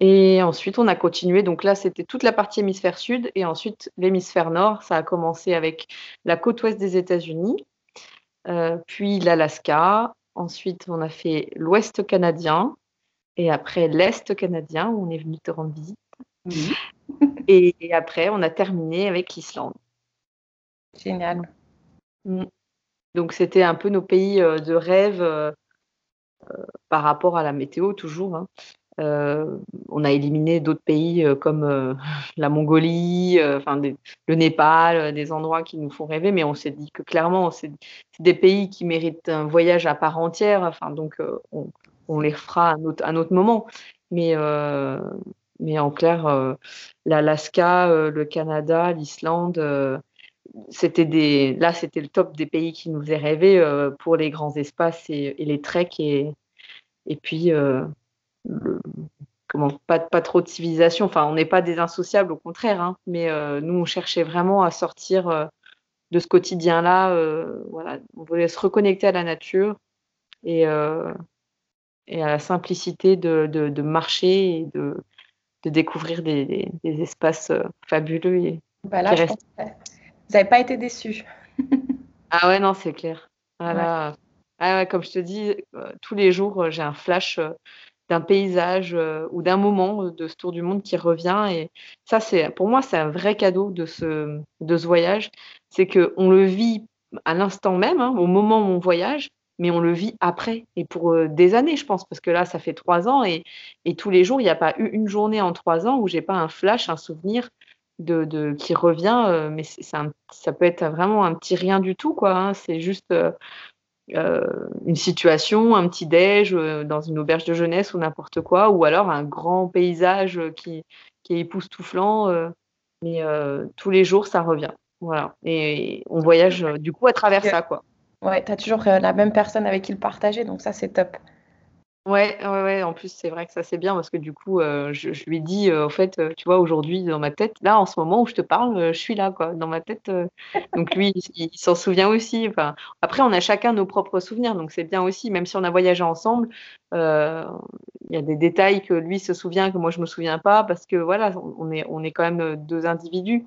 Et ensuite, on a continué. Donc là, c'était toute la partie hémisphère sud. Et ensuite, l'hémisphère nord, ça a commencé avec la côte ouest des États-Unis, puis l'Alaska. Ensuite, on a fait l'ouest canadien. Et après, l'est canadien, où on est venu te rendre visite. Et, <laughs> et après, on a terminé avec l'Islande. Génial. Mm. Donc, c'était un peu nos pays euh, de rêve euh, euh, par rapport à la météo, toujours. hein. Euh, on a éliminé d'autres pays euh, comme euh, <laughs> la Mongolie, le Népal, des endroits qui nous font rêver, mais on s'est dit que clairement, c'est des pays qui méritent un voyage à part entière. Donc, on, les fera à un autre, à un autre moment. Mais, mais en clair, l'Alaska, le Canada, l'Islande, c'était là, c'était le top des pays qui nous rêver euh, pour les grands espaces et, et les treks et, et puis le- comment, pas, pas trop de civilisation. Enfin, on n'est pas des insociables, au contraire. Hein. mais nous, on cherchait vraiment à sortir de ce quotidien-là. voilà, on voulait se reconnecter à la nature et, et à la simplicité de, de, marcher et de, de découvrir des, des, espaces fabuleux. Et bah vous n'avez pas été déçus. <laughs> ah ouais, non, c'est clair. Voilà. Ah comme je te dis, tous les jours, j'ai un flash d'un paysage ou d'un moment de ce tour du monde qui revient. Et ça, c'est pour moi, c'est un vrai cadeau de ce, de ce voyage. C'est qu'on le vit à l'instant même, hein, au moment où on voyage, mais on le vit après et pour des années, je pense, parce que là, ça fait trois ans et, et tous les jours, il n'y a pas eu une journée en trois ans où j'ai pas un flash, un souvenir de, de qui revient, mais ça peut être vraiment un petit rien du tout, quoi. Hein. c'est juste euh, une situation, un petit déj euh, dans une auberge de jeunesse ou n'importe quoi, ou alors un grand paysage qui, qui est époustouflant, euh, mais tous les jours ça revient. Voilà. Et on voyage du coup à travers ça, quoi. Ouais, tu as toujours la même personne avec qui le partager, donc ça c'est top. Ouais, ouais, ouais, en plus, c'est vrai que ça, c'est bien parce que du coup, euh, je, lui ai dit, au fait, tu vois, aujourd'hui, dans ma tête, là, en ce moment où je te parle, je suis là, quoi, dans ma tête. donc lui, il, s'en souvient aussi. Après, on a chacun nos propres souvenirs, donc c'est bien aussi, même si on a voyagé ensemble, il y a des détails que lui se souvient, que moi, je me souviens pas, parce que voilà, on est, on est quand même deux individus.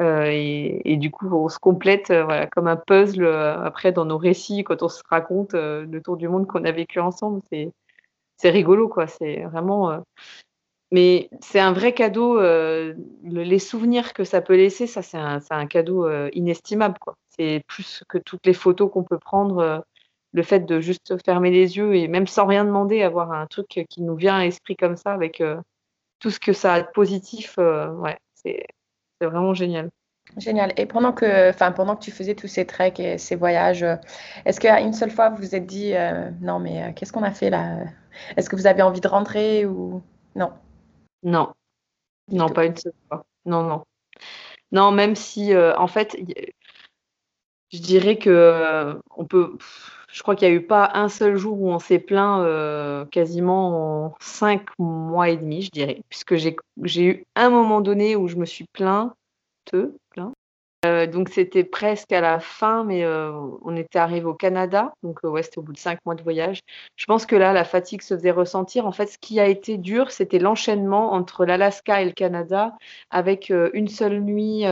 Et, et, du coup, on se complète voilà, comme un puzzle après dans nos récits quand on se raconte le tour du monde qu'on a vécu ensemble. C'est rigolo, quoi. C'est vraiment. Euh, mais c'est un vrai cadeau. Euh, les souvenirs que ça peut laisser, ça, c'est un, cadeau euh, inestimable, quoi. C'est plus que toutes les photos qu'on peut prendre. le fait de juste fermer les yeux et même sans rien demander, avoir un truc qui nous vient à l'esprit comme ça, avec tout ce que ça a de positif, ouais, c'est vraiment génial. Génial. Et pendant que, enfin, pendant que tu faisais tous ces treks et ces voyages, est-ce qu'à une seule fois vous vous êtes dit non mais qu'est-ce qu'on a fait là? Est-ce que vous avez envie de rentrer ou non? Non, non, pas une seule fois. Non, non. Non, même si, euh, en fait, je dirais que euh, on peut. Je crois qu'il n'y a eu pas un seul jour où on s'est plaint euh, quasiment en cinq mois et demi, je dirais, puisque j'ai eu un moment donné où je me suis plaint, euh, donc c'était presque à la fin, mais euh, on était arrivé au Canada, donc ouais, c'était au bout de cinq mois de voyage. Je pense que là, la fatigue se faisait ressentir. En fait, ce qui a été dur, c'était l'enchaînement entre l'Alaska et le Canada, avec une seule nuit,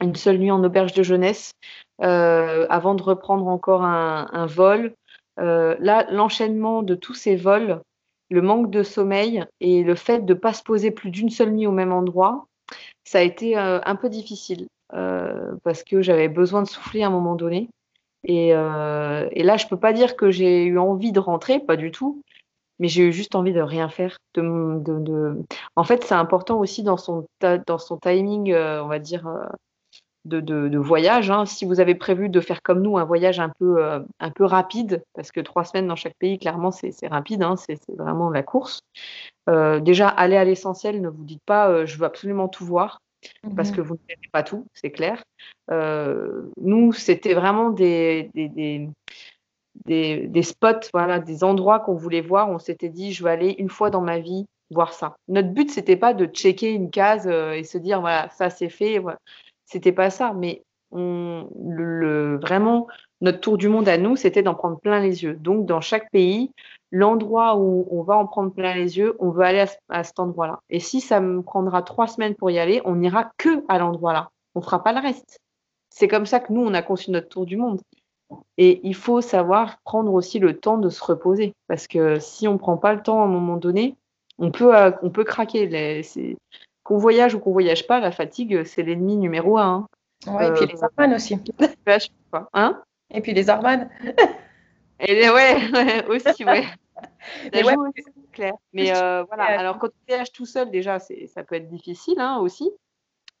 une seule nuit en auberge de jeunesse, avant de reprendre encore un, vol. là, l'enchaînement de tous ces vols, le manque de sommeil et le fait de ne pas se poser plus d'une seule nuit au même endroit, ça a été euh, un peu difficile euh, parce que j'avais besoin de souffler à un moment donné. Et, euh, là, je peux pas dire que j'ai eu envie de rentrer, pas du tout, mais j'ai eu juste envie de rien faire. De... En fait, c'est important aussi dans son, dans son timing, on va dire, de, de, voyage. Hein. Si vous avez prévu de faire comme nous un voyage un peu, un peu rapide, parce que trois semaines dans chaque pays, clairement, c'est rapide, hein, c'est vraiment la course. Euh, déjà, allez à l'essentiel, ne vous dites pas euh, je veux absolument tout voir, parce mhm. que vous ne savez pas tout, c'est clair. Euh, nous, c'était vraiment des, des, des, des, spots, voilà, des endroits qu'on voulait voir. On s'était dit je veux aller une fois dans ma vie voir ça. Notre but, c'était pas de checker une case et se dire voilà, ça c'est fait. Voilà. C'était pas ça, mais vraiment, notre tour du monde à nous, c'était d'en prendre plein les yeux. Donc, dans chaque pays, l'endroit où on va en prendre plein les yeux, on veut aller à, cet endroit-là. Et si ça me prendra trois semaines pour y aller, on n'ira que à l'endroit-là. On fera pas le reste. C'est comme ça que nous, on a conçu notre tour du monde. Et il faut savoir prendre aussi le temps de se reposer. Parce que si on ne prend pas le temps à un moment donné, on peut, euh, on peut craquer. Qu'on voyage ou qu'on voyage pas, la fatigue, c'est l'ennemi numéro un. Hein. Ouais, et puis euh, les hormones aussi. <laughs> Hein et puis les hormones. <laughs> Et ouais, aussi, ouais. <laughs> Mais clair. Mais euh, voilà, alors quand on voyage tout seul, déjà, ça peut être difficile hein, aussi.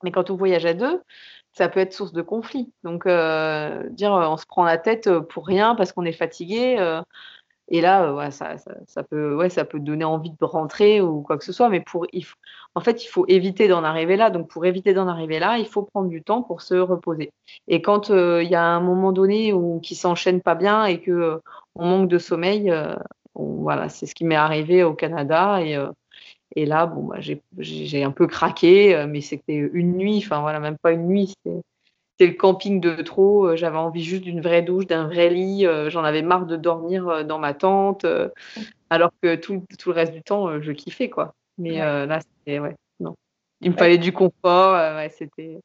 Mais quand on voyage à deux, ça peut être source de conflit. Donc, euh, dire on se prend la tête pour rien parce qu'on est fatigué. Euh, et là, ouais, ça, ça, peut, ouais, ça peut donner envie de rentrer ou quoi que ce soit. Mais pour, en fait, il faut éviter d'en arriver là. Donc, pour éviter d'en arriver là, il faut prendre du temps pour se reposer. Et quand il y a un moment donné où qui s'enchaîne pas bien et que on manque de sommeil, voilà, c'est ce qui m'est arrivé au Canada et et là, bon, bah, j'ai un peu craqué, mais c'était une nuit, enfin voilà, même pas une nuit, c'était le camping de trop. J'avais envie juste d'une vraie douche, d'un vrai lit. J'en avais marre de dormir dans ma tente, alors que tout, tout, le reste du temps, je kiffais quoi. Mais là, c'était ouais, non. Il me fallait du confort. ouais, c'était.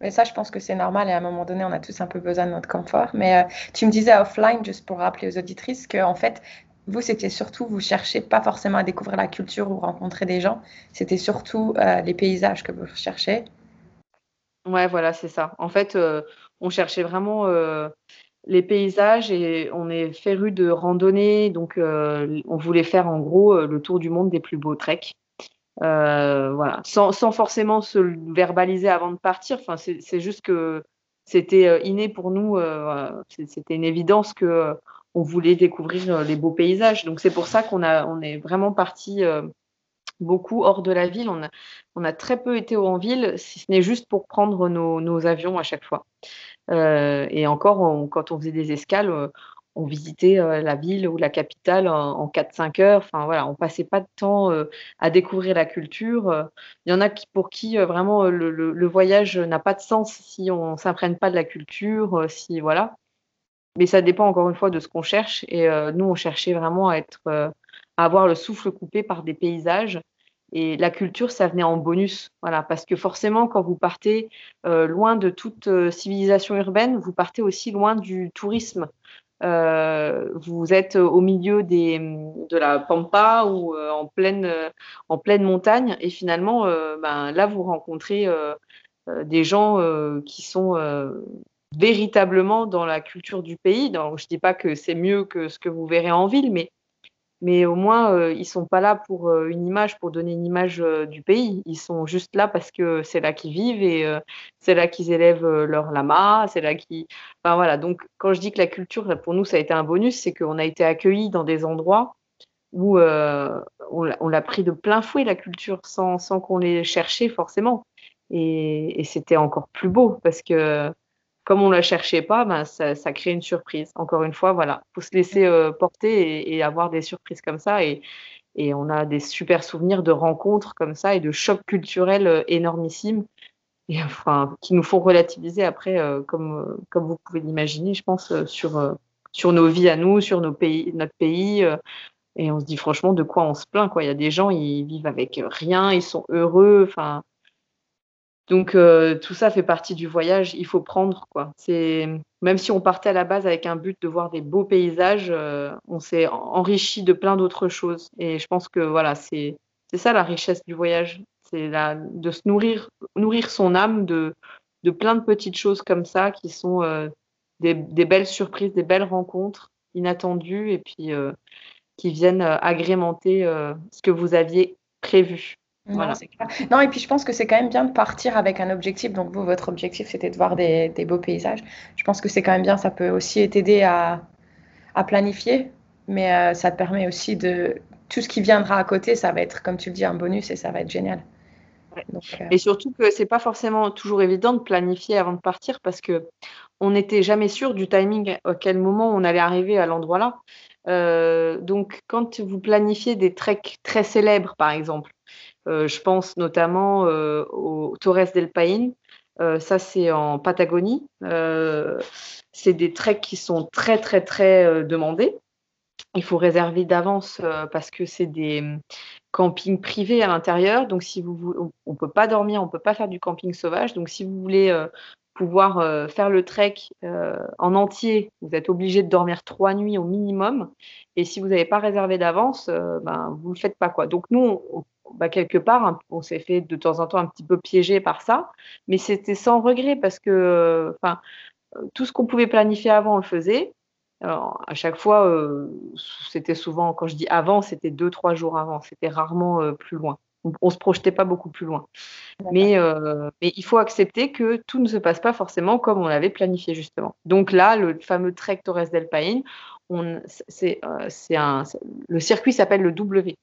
Mais ça, je pense que c'est normal et à un moment donné, on a tous un peu besoin de notre confort. Mais tu me disais offline, juste pour rappeler aux auditrices, que en fait, vous, c'était surtout, vous cherchez pas forcément à découvrir la culture ou rencontrer des gens, c'était surtout euh, les paysages que vous cherchez. Ouais, voilà, c'est ça. En fait, euh, on cherchait vraiment euh, les paysages et on est féru de randonnée, donc on voulait faire en gros le tour du monde des plus beaux treks. voilà, sans, forcément se verbaliser avant de partir. Enfin, c'est juste que c'était inné pour nous. c'était une évidence que on voulait découvrir euh, les beaux paysages. Donc c'est pour ça qu'on a, est vraiment parti euh, beaucoup hors de la ville. On a, on a très peu été en ville, si ce n'est juste pour prendre nos, avions à chaque fois. Euh, et encore, quand on faisait des escales, on visitait la ville ou la capitale en, 4-5 heures. Enfin voilà, on passait pas de temps à découvrir la culture. Il y en a qui, pour qui vraiment le, voyage n'a pas de sens si on s'imprègne pas de la culture, si voilà. Mais ça dépend encore une fois de ce qu'on cherche. Et euh, nous, on cherchait vraiment à être, euh, avoir le souffle coupé par des paysages. Et la culture, ça venait en bonus, voilà, parce que forcément, quand vous partez euh, loin de toute civilisation urbaine, vous partez aussi loin du tourisme. vous êtes au milieu des, de la pampa ou en pleine, en pleine montagne, et finalement, ben, là, vous rencontrez des gens qui sont véritablement dans la culture du pays. Donc, je ne dis pas que c'est mieux que ce que vous verrez en ville, mais, mais au moins, euh, ils sont pas là pour euh, une image, pour donner une image euh, du pays. Ils sont juste là parce que c'est là qu'ils vivent et c'est là qu'ils élèvent leur lama, c'est là qu'ils... Enfin, voilà. Donc, quand je dis que la culture, pour nous, ça a été un bonus, c'est qu'on a été accueillis dans des endroits où on, l'a pris de plein fouet, la culture, sans, sans qu'on l'ait cherché forcément. Et c'était encore plus beau parce que comme on ne la cherchait pas, ben, ça, crée une surprise. Encore une fois, voilà, faut se laisser euh, porter et, avoir des surprises comme ça. Et, on a des super souvenirs de rencontres comme ça et de chocs culturels euh, énormissimes. Et, enfin, qui nous font relativiser après, euh, comme, comme vous pouvez l'imaginer, je pense, sur, sur nos vies à nous, sur nos pays, notre pays. et on se dit franchement de quoi on se plaint. Quoi. Il y a des gens, ils vivent avec rien, ils sont heureux. Enfin, donc euh, tout ça fait partie du voyage, il faut prendre quoi. C'est même si on partait à la base avec un but de voir des beaux paysages, euh, on s'est enrichi de plein d'autres choses. Et je pense que voilà, c'est c'est ça la richesse du voyage, c'est de se nourrir nourrir son âme de de plein de petites choses comme ça qui sont euh, des, des, belles surprises, des belles rencontres inattendues et puis qui viennent agrémenter ce que vous aviez prévu. Non, et puis je pense que c'est quand même bien de partir avec un objectif. Donc, vous, votre objectif, c'était de voir des, beaux paysages. Je pense que c'est quand même bien. Ça peut aussi t'aider à, à, planifier, mais euh, ça te permet aussi de. Tout ce qui viendra à côté, ça va être, comme tu le dis, un bonus et ça va être génial. Euh, et surtout que c'est pas forcément toujours évident de planifier avant de partir parce que on n'était jamais sûr du timing à quel moment on allait arriver à l'endroit là. Euh, donc, quand vous planifiez des treks très célèbres, par exemple, je pense notamment euh, au Torres del Paine. Euh, ça, c'est en Patagonie. c'est des treks qui sont très, très, très demandés. Il faut réserver d'avance parce que c'est des hum, campings privés à l'intérieur. Donc, si vous, on ne peut pas dormir, on ne peut pas faire du camping sauvage. Donc, si vous voulez pouvoir faire le trek en entier, vous êtes obligé de dormir trois nuits au minimum. Et si vous n'avez pas réservé d'avance, ben, vous ne le faites pas. Quoi. Donc nous, on, bah, quelque part, on s'est fait de temps en temps un petit peu piéger par ça, mais c'était sans regret parce que enfin, tout ce qu'on pouvait planifier avant, on le faisait. Alors, à chaque fois, euh, c'était souvent, quand je dis avant, c'était deux, trois jours avant, c'était rarement euh, plus loin. On, ne se projetait pas beaucoup plus loin. Mais, euh, mais, il faut accepter que tout ne se passe pas forcément comme on l'avait planifié, justement. Donc là, le fameux Trek Torres del Paine, on, c'est, un, le circuit s'appelle le W.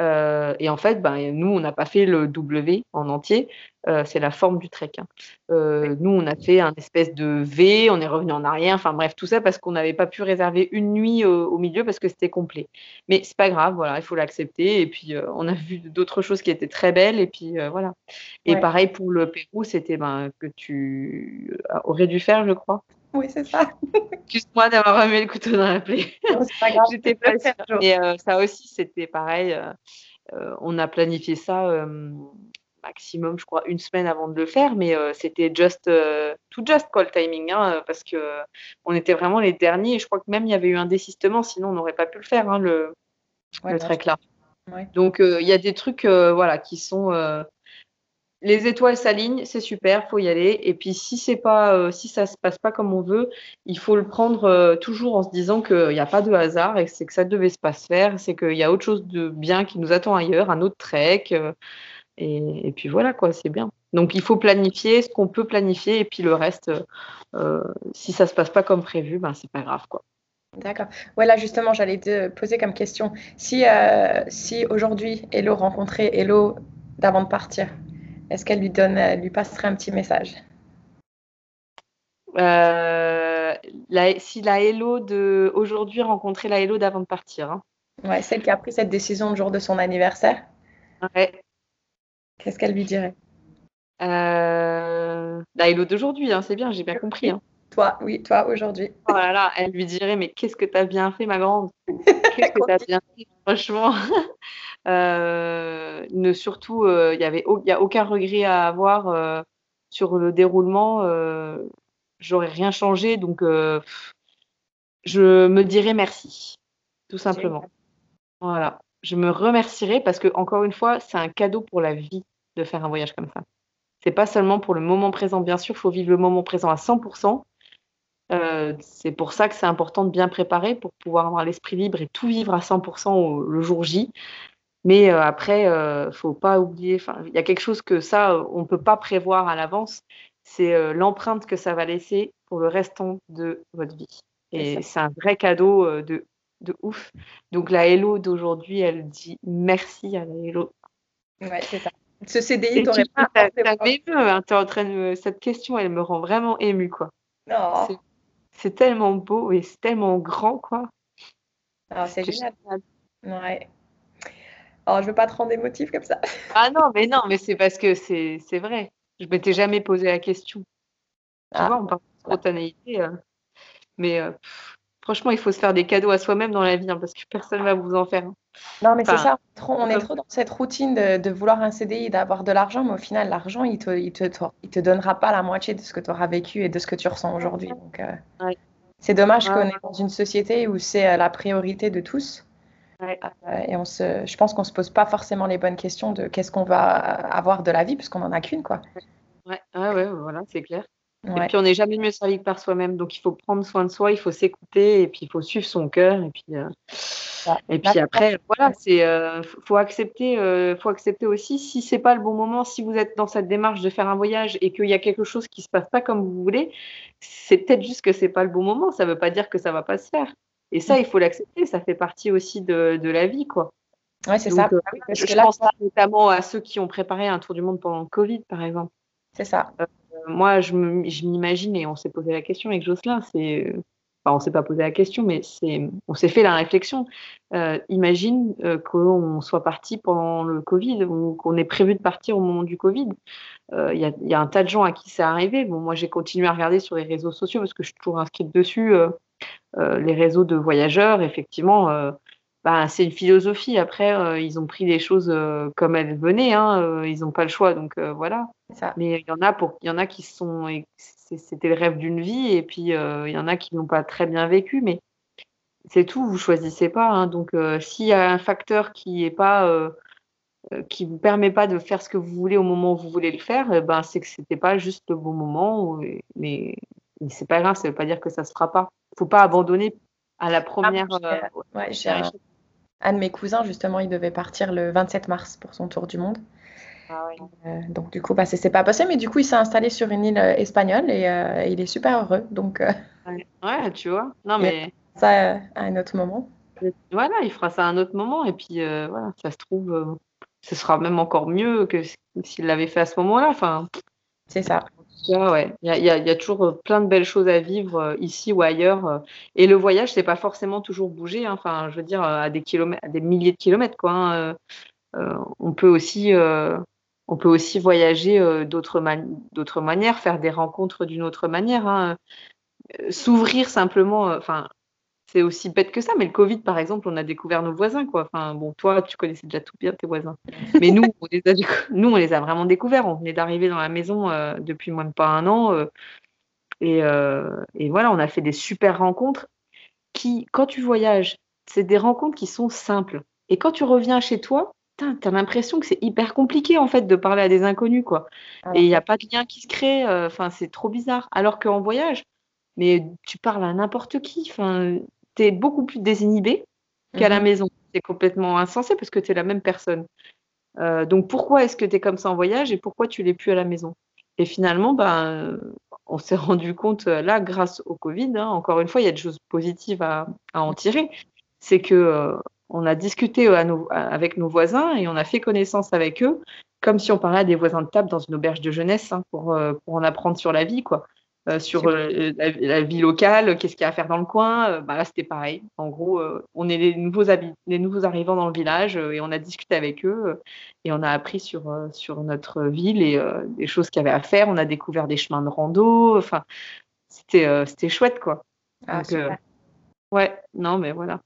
Euh, et en fait, ben, nous, on n'a pas fait le W en entier. Euh, c'est la forme du trek. Hein. Euh, nous, on a fait un espèce de V, on est revenu en arrière. Enfin bref, tout ça parce qu'on n'avait pas pu réserver une nuit au, milieu parce que c'était complet. Mais c'est pas grave, voilà, il faut l'accepter. Et puis, on a vu d'autres choses qui étaient très belles. Et puis, voilà. Et pareil pour le Pérou, c'était ben, que tu aurais dû faire, je crois. Oui, c'est ça. <laughs> Excuse-moi d'avoir remis le couteau dans la plaie. J'étais pas sûre. Et euh, ça aussi, c'était pareil. Euh, euh, on a planifié ça maximum, je crois, une semaine avant de le faire, mais c'était just, tout just call timing, hein, parce que on était vraiment les derniers. je crois que même il y avait eu un désistement, sinon on n'aurait pas pu le faire, hein, le, le trek là. Donc il y a des trucs, voilà, qui sont les étoiles s'alignent, c'est super, faut y aller. Et puis si c'est pas, euh, si ça se passe pas comme on veut, il faut le prendre euh, toujours en se disant qu'il n'y a pas de hasard et c'est que ça devait se pas faire, c'est qu'il y a autre chose de bien qui nous attend ailleurs, un autre trek. Euh, et, puis voilà quoi, c'est bien. Donc il faut planifier ce qu'on peut planifier et puis le reste, si ça se passe pas comme prévu, ben c'est pas grave quoi. D'accord. Voilà, justement, j'allais te poser comme question. Si, si aujourd'hui Hello rencontrait Hello d'avant de partir, est-ce qu'elle lui donne, lui passerait un petit message? Euh, Si la Hello de aujourd'hui rencontrait la Hello d'avant de partir. Hein. Ouais, celle qui a pris cette décision le jour de son anniversaire. Ouais. Qu'est-ce qu'elle lui dirait? Euh, La Hello d'aujourd'hui, hein, c'est bien, j'ai bien compris. Hein. Toi, oui, toi aujourd'hui. Oh là là, elle lui dirait mais qu'est-ce que tu as bien fait, ma grande? <laughs> Qu'est-ce que tu as bien fait, franchement? <laughs> ne, surtout, euh, il y n'y a aucun regret à avoir euh, sur le déroulement. J'aurais rien changé, donc je me dirais merci, tout simplement. Voilà, je me remercierai parce que encore une fois, c'est un cadeau pour la vie de faire un voyage comme ça. C'est pas seulement pour le moment présent, bien sûr, il faut vivre le moment présent à 100%. c'est pour ça que c'est important de bien préparer pour pouvoir avoir l'esprit libre et tout vivre à 100% le jour J. Mais euh, après, il euh, faut pas oublier, il y a quelque chose que ça, on ne peut pas prévoir à l'avance, c'est euh, l'empreinte que ça va laisser pour le restant de votre vie. Et c'est un vrai cadeau de, de ouf. Donc la Hello d'aujourd'hui, elle dit merci à la Hello. Ouais, c'est ça. Ce CDI, t'aurais pas. Hein, en train de, cette question, elle me rend vraiment émue, quoi. C'est tellement beau et c'est tellement grand, quoi. c'est génial. Ouais. Alors, je veux pas te rendre émotif comme ça. <laughs> Ah non, mais non, mais c'est parce que c'est vrai. Je m'étais jamais posé la question. Tu ah. vois, on parle de spontanéité. Euh, mais euh, franchement, il faut se faire des cadeaux à soi-même dans la vie hein, parce que personne ne va vous en faire. Hein. Non, mais c'est ça. on est trop dans cette routine de, vouloir un CDI, d'avoir de l'argent, mais au final, l'argent, il te, il, te, il te donnera pas la moitié de ce que tu auras vécu et de ce que tu ressens aujourd'hui. Donc, euh, c'est dommage qu'on est dans une société où c'est la priorité de tous. Euh, et on se, je pense qu'on se pose pas forcément les bonnes questions de qu'est-ce qu'on va avoir de la vie, puisqu'on en a qu'une, quoi. Ouais, ouais, voilà, c'est clair. Et puis on n'est jamais mieux servi que par soi-même, donc il faut prendre soin de soi, il faut s'écouter, et puis il faut suivre son cœur, et puis. Euh, et puis après, voilà, c'est euh, faut accepter, faut accepter aussi si c'est pas le bon moment, si vous êtes dans cette démarche de faire un voyage et qu'il y a quelque chose qui se passe pas comme vous voulez, c'est peut-être juste que c'est pas le bon moment. Ça veut pas dire que ça va pas se faire. Et ça, il faut l'accepter, ça fait partie aussi de, de la vie, quoi. Ouais, c'est ça. Euh, je pense notamment à ceux qui ont préparé un tour du monde pendant le Covid, par exemple. C'est ça. Euh, moi, je m'imagine, et on s'est posé la question avec Jocelyn, c'est. Enfin, on s'est pas posé la question, mais c'est, on s'est fait la réflexion. Euh, imagine qu'on soit parti pendant le Covid ou qu'on ait prévu de partir au moment du Covid. Il y, a, y, a un tas de gens à qui c'est arrivé. Bon, moi, j'ai continué à regarder sur les réseaux sociaux parce que je suis toujours inscrite dessus. Euh, les réseaux de voyageurs, effectivement, euh, bah, c'est une philosophie. Après, euh, ils ont pris les choses comme elles venaient. Hein, ils n'ont pas le choix. Donc voilà. Mais il y en a pour, il y en a qui sont, c'était le rêve d'une vie, et puis il y en a qui n'ont pas très bien vécu. Mais c'est tout. Vous choisissez pas. Hein. donc s'il y a un facteur qui est pas qui vous permet pas de faire ce que vous voulez au moment où vous voulez le faire, eh ben c'est que c'était pas juste le bon moment. Mais, mais c'est pas grave, ça veut pas dire que ça se fera pas faut pas abandonner à la première. Ah, ouais, j'ai un, un, de mes cousins, justement, il devait partir le 27 mars pour son tour du monde. Ah euh, donc du coup, bah, c'est pas passé, mais du coup, il s'est installé sur une île euh, espagnole et euh, il est super heureux. Donc, ouais. tu vois. Non mais ça à un autre moment. Voilà, il fera ça à un autre moment. Et puis, euh, voilà, ça se trouve, euh, ce sera même encore mieux que s'il l'avait fait à ce moment-là. Enfin, c'est ça. Ouais, il y a, toujours plein de belles choses à vivre ici ou ailleurs. Et le voyage, c'est pas forcément toujours bouger. Hein. Enfin, je veux dire, à des kilomètres, à des milliers de kilomètres, quoi. Hein. on peut aussi on peut aussi voyager euh, d'autres, manières, faire des rencontres d'une autre manière. Hein. Euh, s'ouvrir simplement, euh, enfin, c'est aussi bête que ça, mais le Covid, par exemple, on a découvert nos voisins, quoi. Enfin, bon, toi, tu connaissais déjà tout bien tes voisins. Mais nous, on les a, nous, on les a vraiment découverts. On venait d'arriver dans la maison depuis moins de pas un an. et, et, voilà, on a fait des super rencontres qui, quand tu voyages, c'est des rencontres qui sont simples. Et quand tu reviens chez toi, tu as l'impression que c'est hyper compliqué en fait de parler à des inconnus quoi. Ah et il n'y a pas de lien qui se crée, euh, enfin c'est trop bizarre. Alors qu'en voyage, mais tu parles à n'importe qui, enfin tu es beaucoup plus désinhibé qu'à la mhm. maison. C'est complètement insensé parce que tu es la même personne. Euh, donc pourquoi est-ce que tu es comme ça en voyage et pourquoi tu l'es plus à la maison? Et finalement, ben, on s'est <laughs> rendu compte euh, là, grâce au Covid, hein, encore une fois, il y a des choses positives à, à en tirer. C'est que on a discuté avec nos voisins et on a fait connaissance avec eux, comme si on parlait à des voisins de table dans une auberge de jeunesse hein, euh, pour, en apprendre sur la vie, quoi. Euh, sur euh, la, vie locale, qu'est-ce qu'il y a à faire dans le coin. bah là, c'était pareil. En gros, on est les nouveaux, les nouveaux arrivants dans le village et on a discuté avec eux et on a appris sur, sur notre ville et des choses qu'il y avait à faire. On a découvert des chemins de rando. Enfin, c'était c'était chouette, quoi. Ah, ouais, non, mais voilà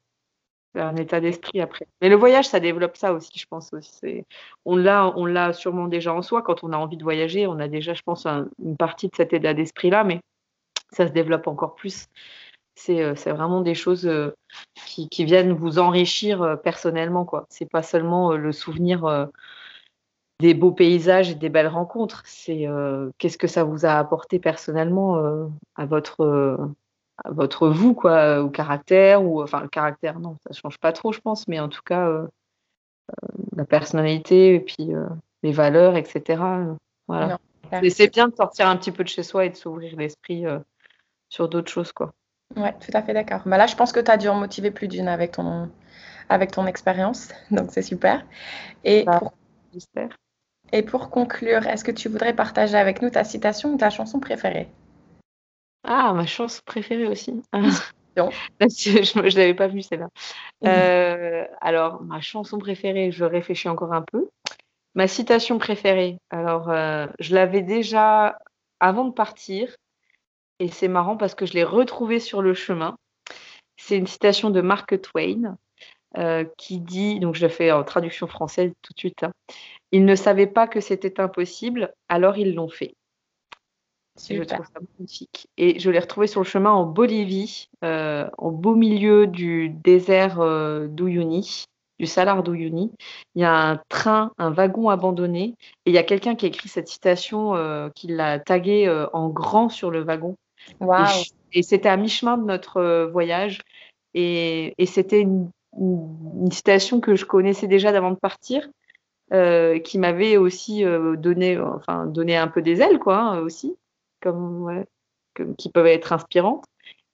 un état d'esprit après. Mais le voyage, ça développe ça aussi, je pense. Aussi. On l'a, on sûrement déjà en soi. Quand on a envie de voyager, on a déjà, je pense, une partie de cet état d'esprit-là, mais ça se développe encore plus. C'est, euh, vraiment des choses euh, qui, viennent vous enrichir euh, personnellement. Ce C'est pas seulement le souvenir des beaux paysages et des belles rencontres. C'est qu'est-ce que ça vous a apporté personnellement à votre votre vous, quoi, au caractère, ou enfin le caractère, non, ça change pas trop, je pense, mais en tout cas, euh, euh, la personnalité et puis euh, les valeurs, etc. voilà. C'est bien de sortir un petit peu de chez soi et de s'ouvrir l'esprit sur d'autres choses, quoi. Ouais, tout à fait d'accord. Bah là, je pense que tu as dû en motiver plus d'une avec ton, avec ton expérience, <laughs> donc c'est super. Et, bah, pour... et pour conclure, est-ce que tu voudrais partager avec nous ta citation ou ta chanson préférée? Ah, ma chanson préférée aussi. Non. <laughs> je ne l'avais pas vue celle-là. Mmh. Euh, alors, ma chanson préférée, je réfléchis encore un peu. Ma citation préférée, alors euh, je l'avais déjà avant de partir, et c'est marrant parce que je l'ai retrouvée sur le chemin. C'est une citation de Mark Twain euh, qui dit, donc je le fais en traduction française tout de suite, hein, Ils ne savaient pas que c'était impossible, alors ils l'ont fait. Je trouve ça magnifique. Et je l'ai retrouvé sur le chemin en Bolivie, euh, au beau milieu du désert euh, d'Uyuni, du Salar d'Uyuni. Il y a un train, un wagon abandonné, et il y a quelqu'un qui a écrit cette citation, euh, qui l'a tagué euh, en grand sur le wagon. Wow. Et, c'était à mi-chemin de notre voyage. Et, et c'était une, une, citation que je connaissais déjà d'avant de partir. qui m'avait aussi donné, enfin, donné un peu des ailes, quoi, hein, aussi comme, qui peuvent être inspirantes.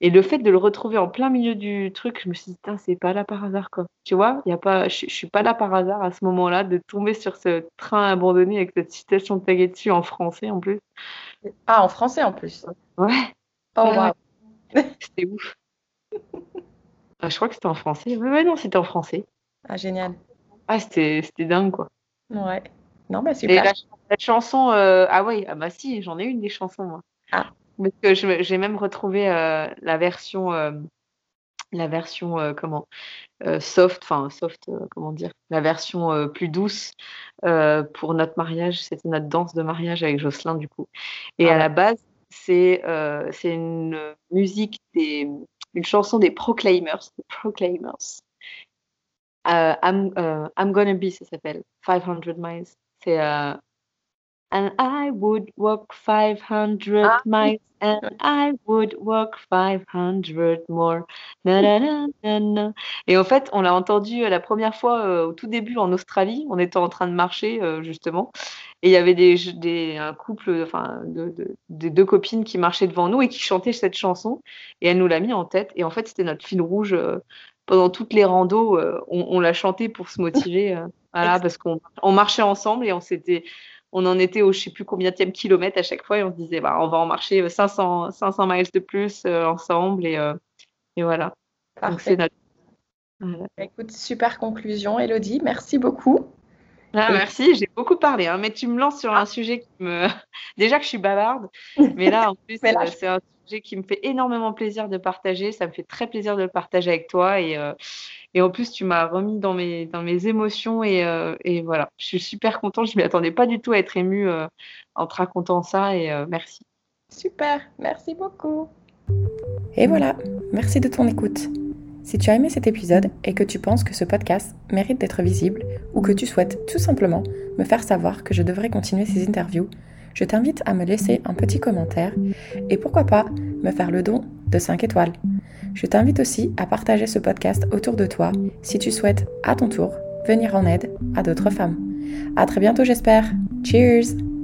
Et le fait de le retrouver en plein milieu du truc, je me suis dit, c'est pas là par hasard, quoi. Tu vois, y a pas, je, suis pas là par hasard à ce moment-là de tomber sur ce train abandonné avec cette citation taguée dessus en français en plus. Ah, en français en plus Ouais. Oh, <laughs> wow. C'était ouf. Ah, je crois que c'était en français. Ouais, non, c'était en français. Ah, génial. Ah, c'était dingue, quoi. Ouais. Non, bah super. La chanson, euh, ah oui, ah bah si, j'en ai une des chansons, moi. Ah. Parce que j'ai même retrouvé euh, la version, euh, la version, comment, soft, enfin, soft, comment dire, la version plus douce pour notre mariage. C'était notre danse de mariage avec Jocelyn, du coup. Et ah à la base, c'est c'est une musique, des, une chanson des Proclaimers. Proclaimers. I'm, I'm Gonna Be, ça s'appelle. 500 Miles. C'est And I would walk 500 ah. miles and I would walk 500 more. Et en fait, on l'a entendu euh, la première fois euh, au tout début en Australie. On était en train de marcher euh, justement. Et il y avait des, des un couple, enfin, de, de, deux copines qui marchaient devant nous et qui chantaient cette chanson. Et elle nous l'a mis en tête. Et en fait, c'était notre fil rouge pendant toutes les randos, on, l'a chanté pour se motiver. Voilà, parce qu'on marchait ensemble et on s'était on en était au je sais plus combien de kilomètre à chaque fois et on se disait bah, on va en marcher 500, 500 miles de plus ensemble et, et voilà. Parfait. Écoute, super conclusion, Elodie. Merci beaucoup. Ah, merci, j'ai beaucoup parlé, hein, mais tu me lances sur un sujet qui me. <laughs> Déjà que je suis bavarde, <laughs> mais là, en plus, euh, c'est un sujet qui me fait énormément plaisir de partager. Ça me fait très plaisir de le partager avec toi. Et, euh, et en plus, tu m'as remis dans mes, dans mes émotions. Et, euh, et voilà, je suis super contente. Je ne m'y attendais pas du tout à être émue en te racontant ça. Et merci. Super, merci beaucoup. Et voilà, merci de ton écoute. Si tu as aimé cet épisode et que tu penses que ce podcast mérite d'être visible ou que tu souhaites tout simplement me faire savoir que je devrais continuer ces interviews, je t'invite à me laisser un petit commentaire et pourquoi pas me faire le don de 5 étoiles. Je t'invite aussi à partager ce podcast autour de toi si tu souhaites à ton tour venir en aide à d'autres femmes. À très bientôt j'espère. Cheers!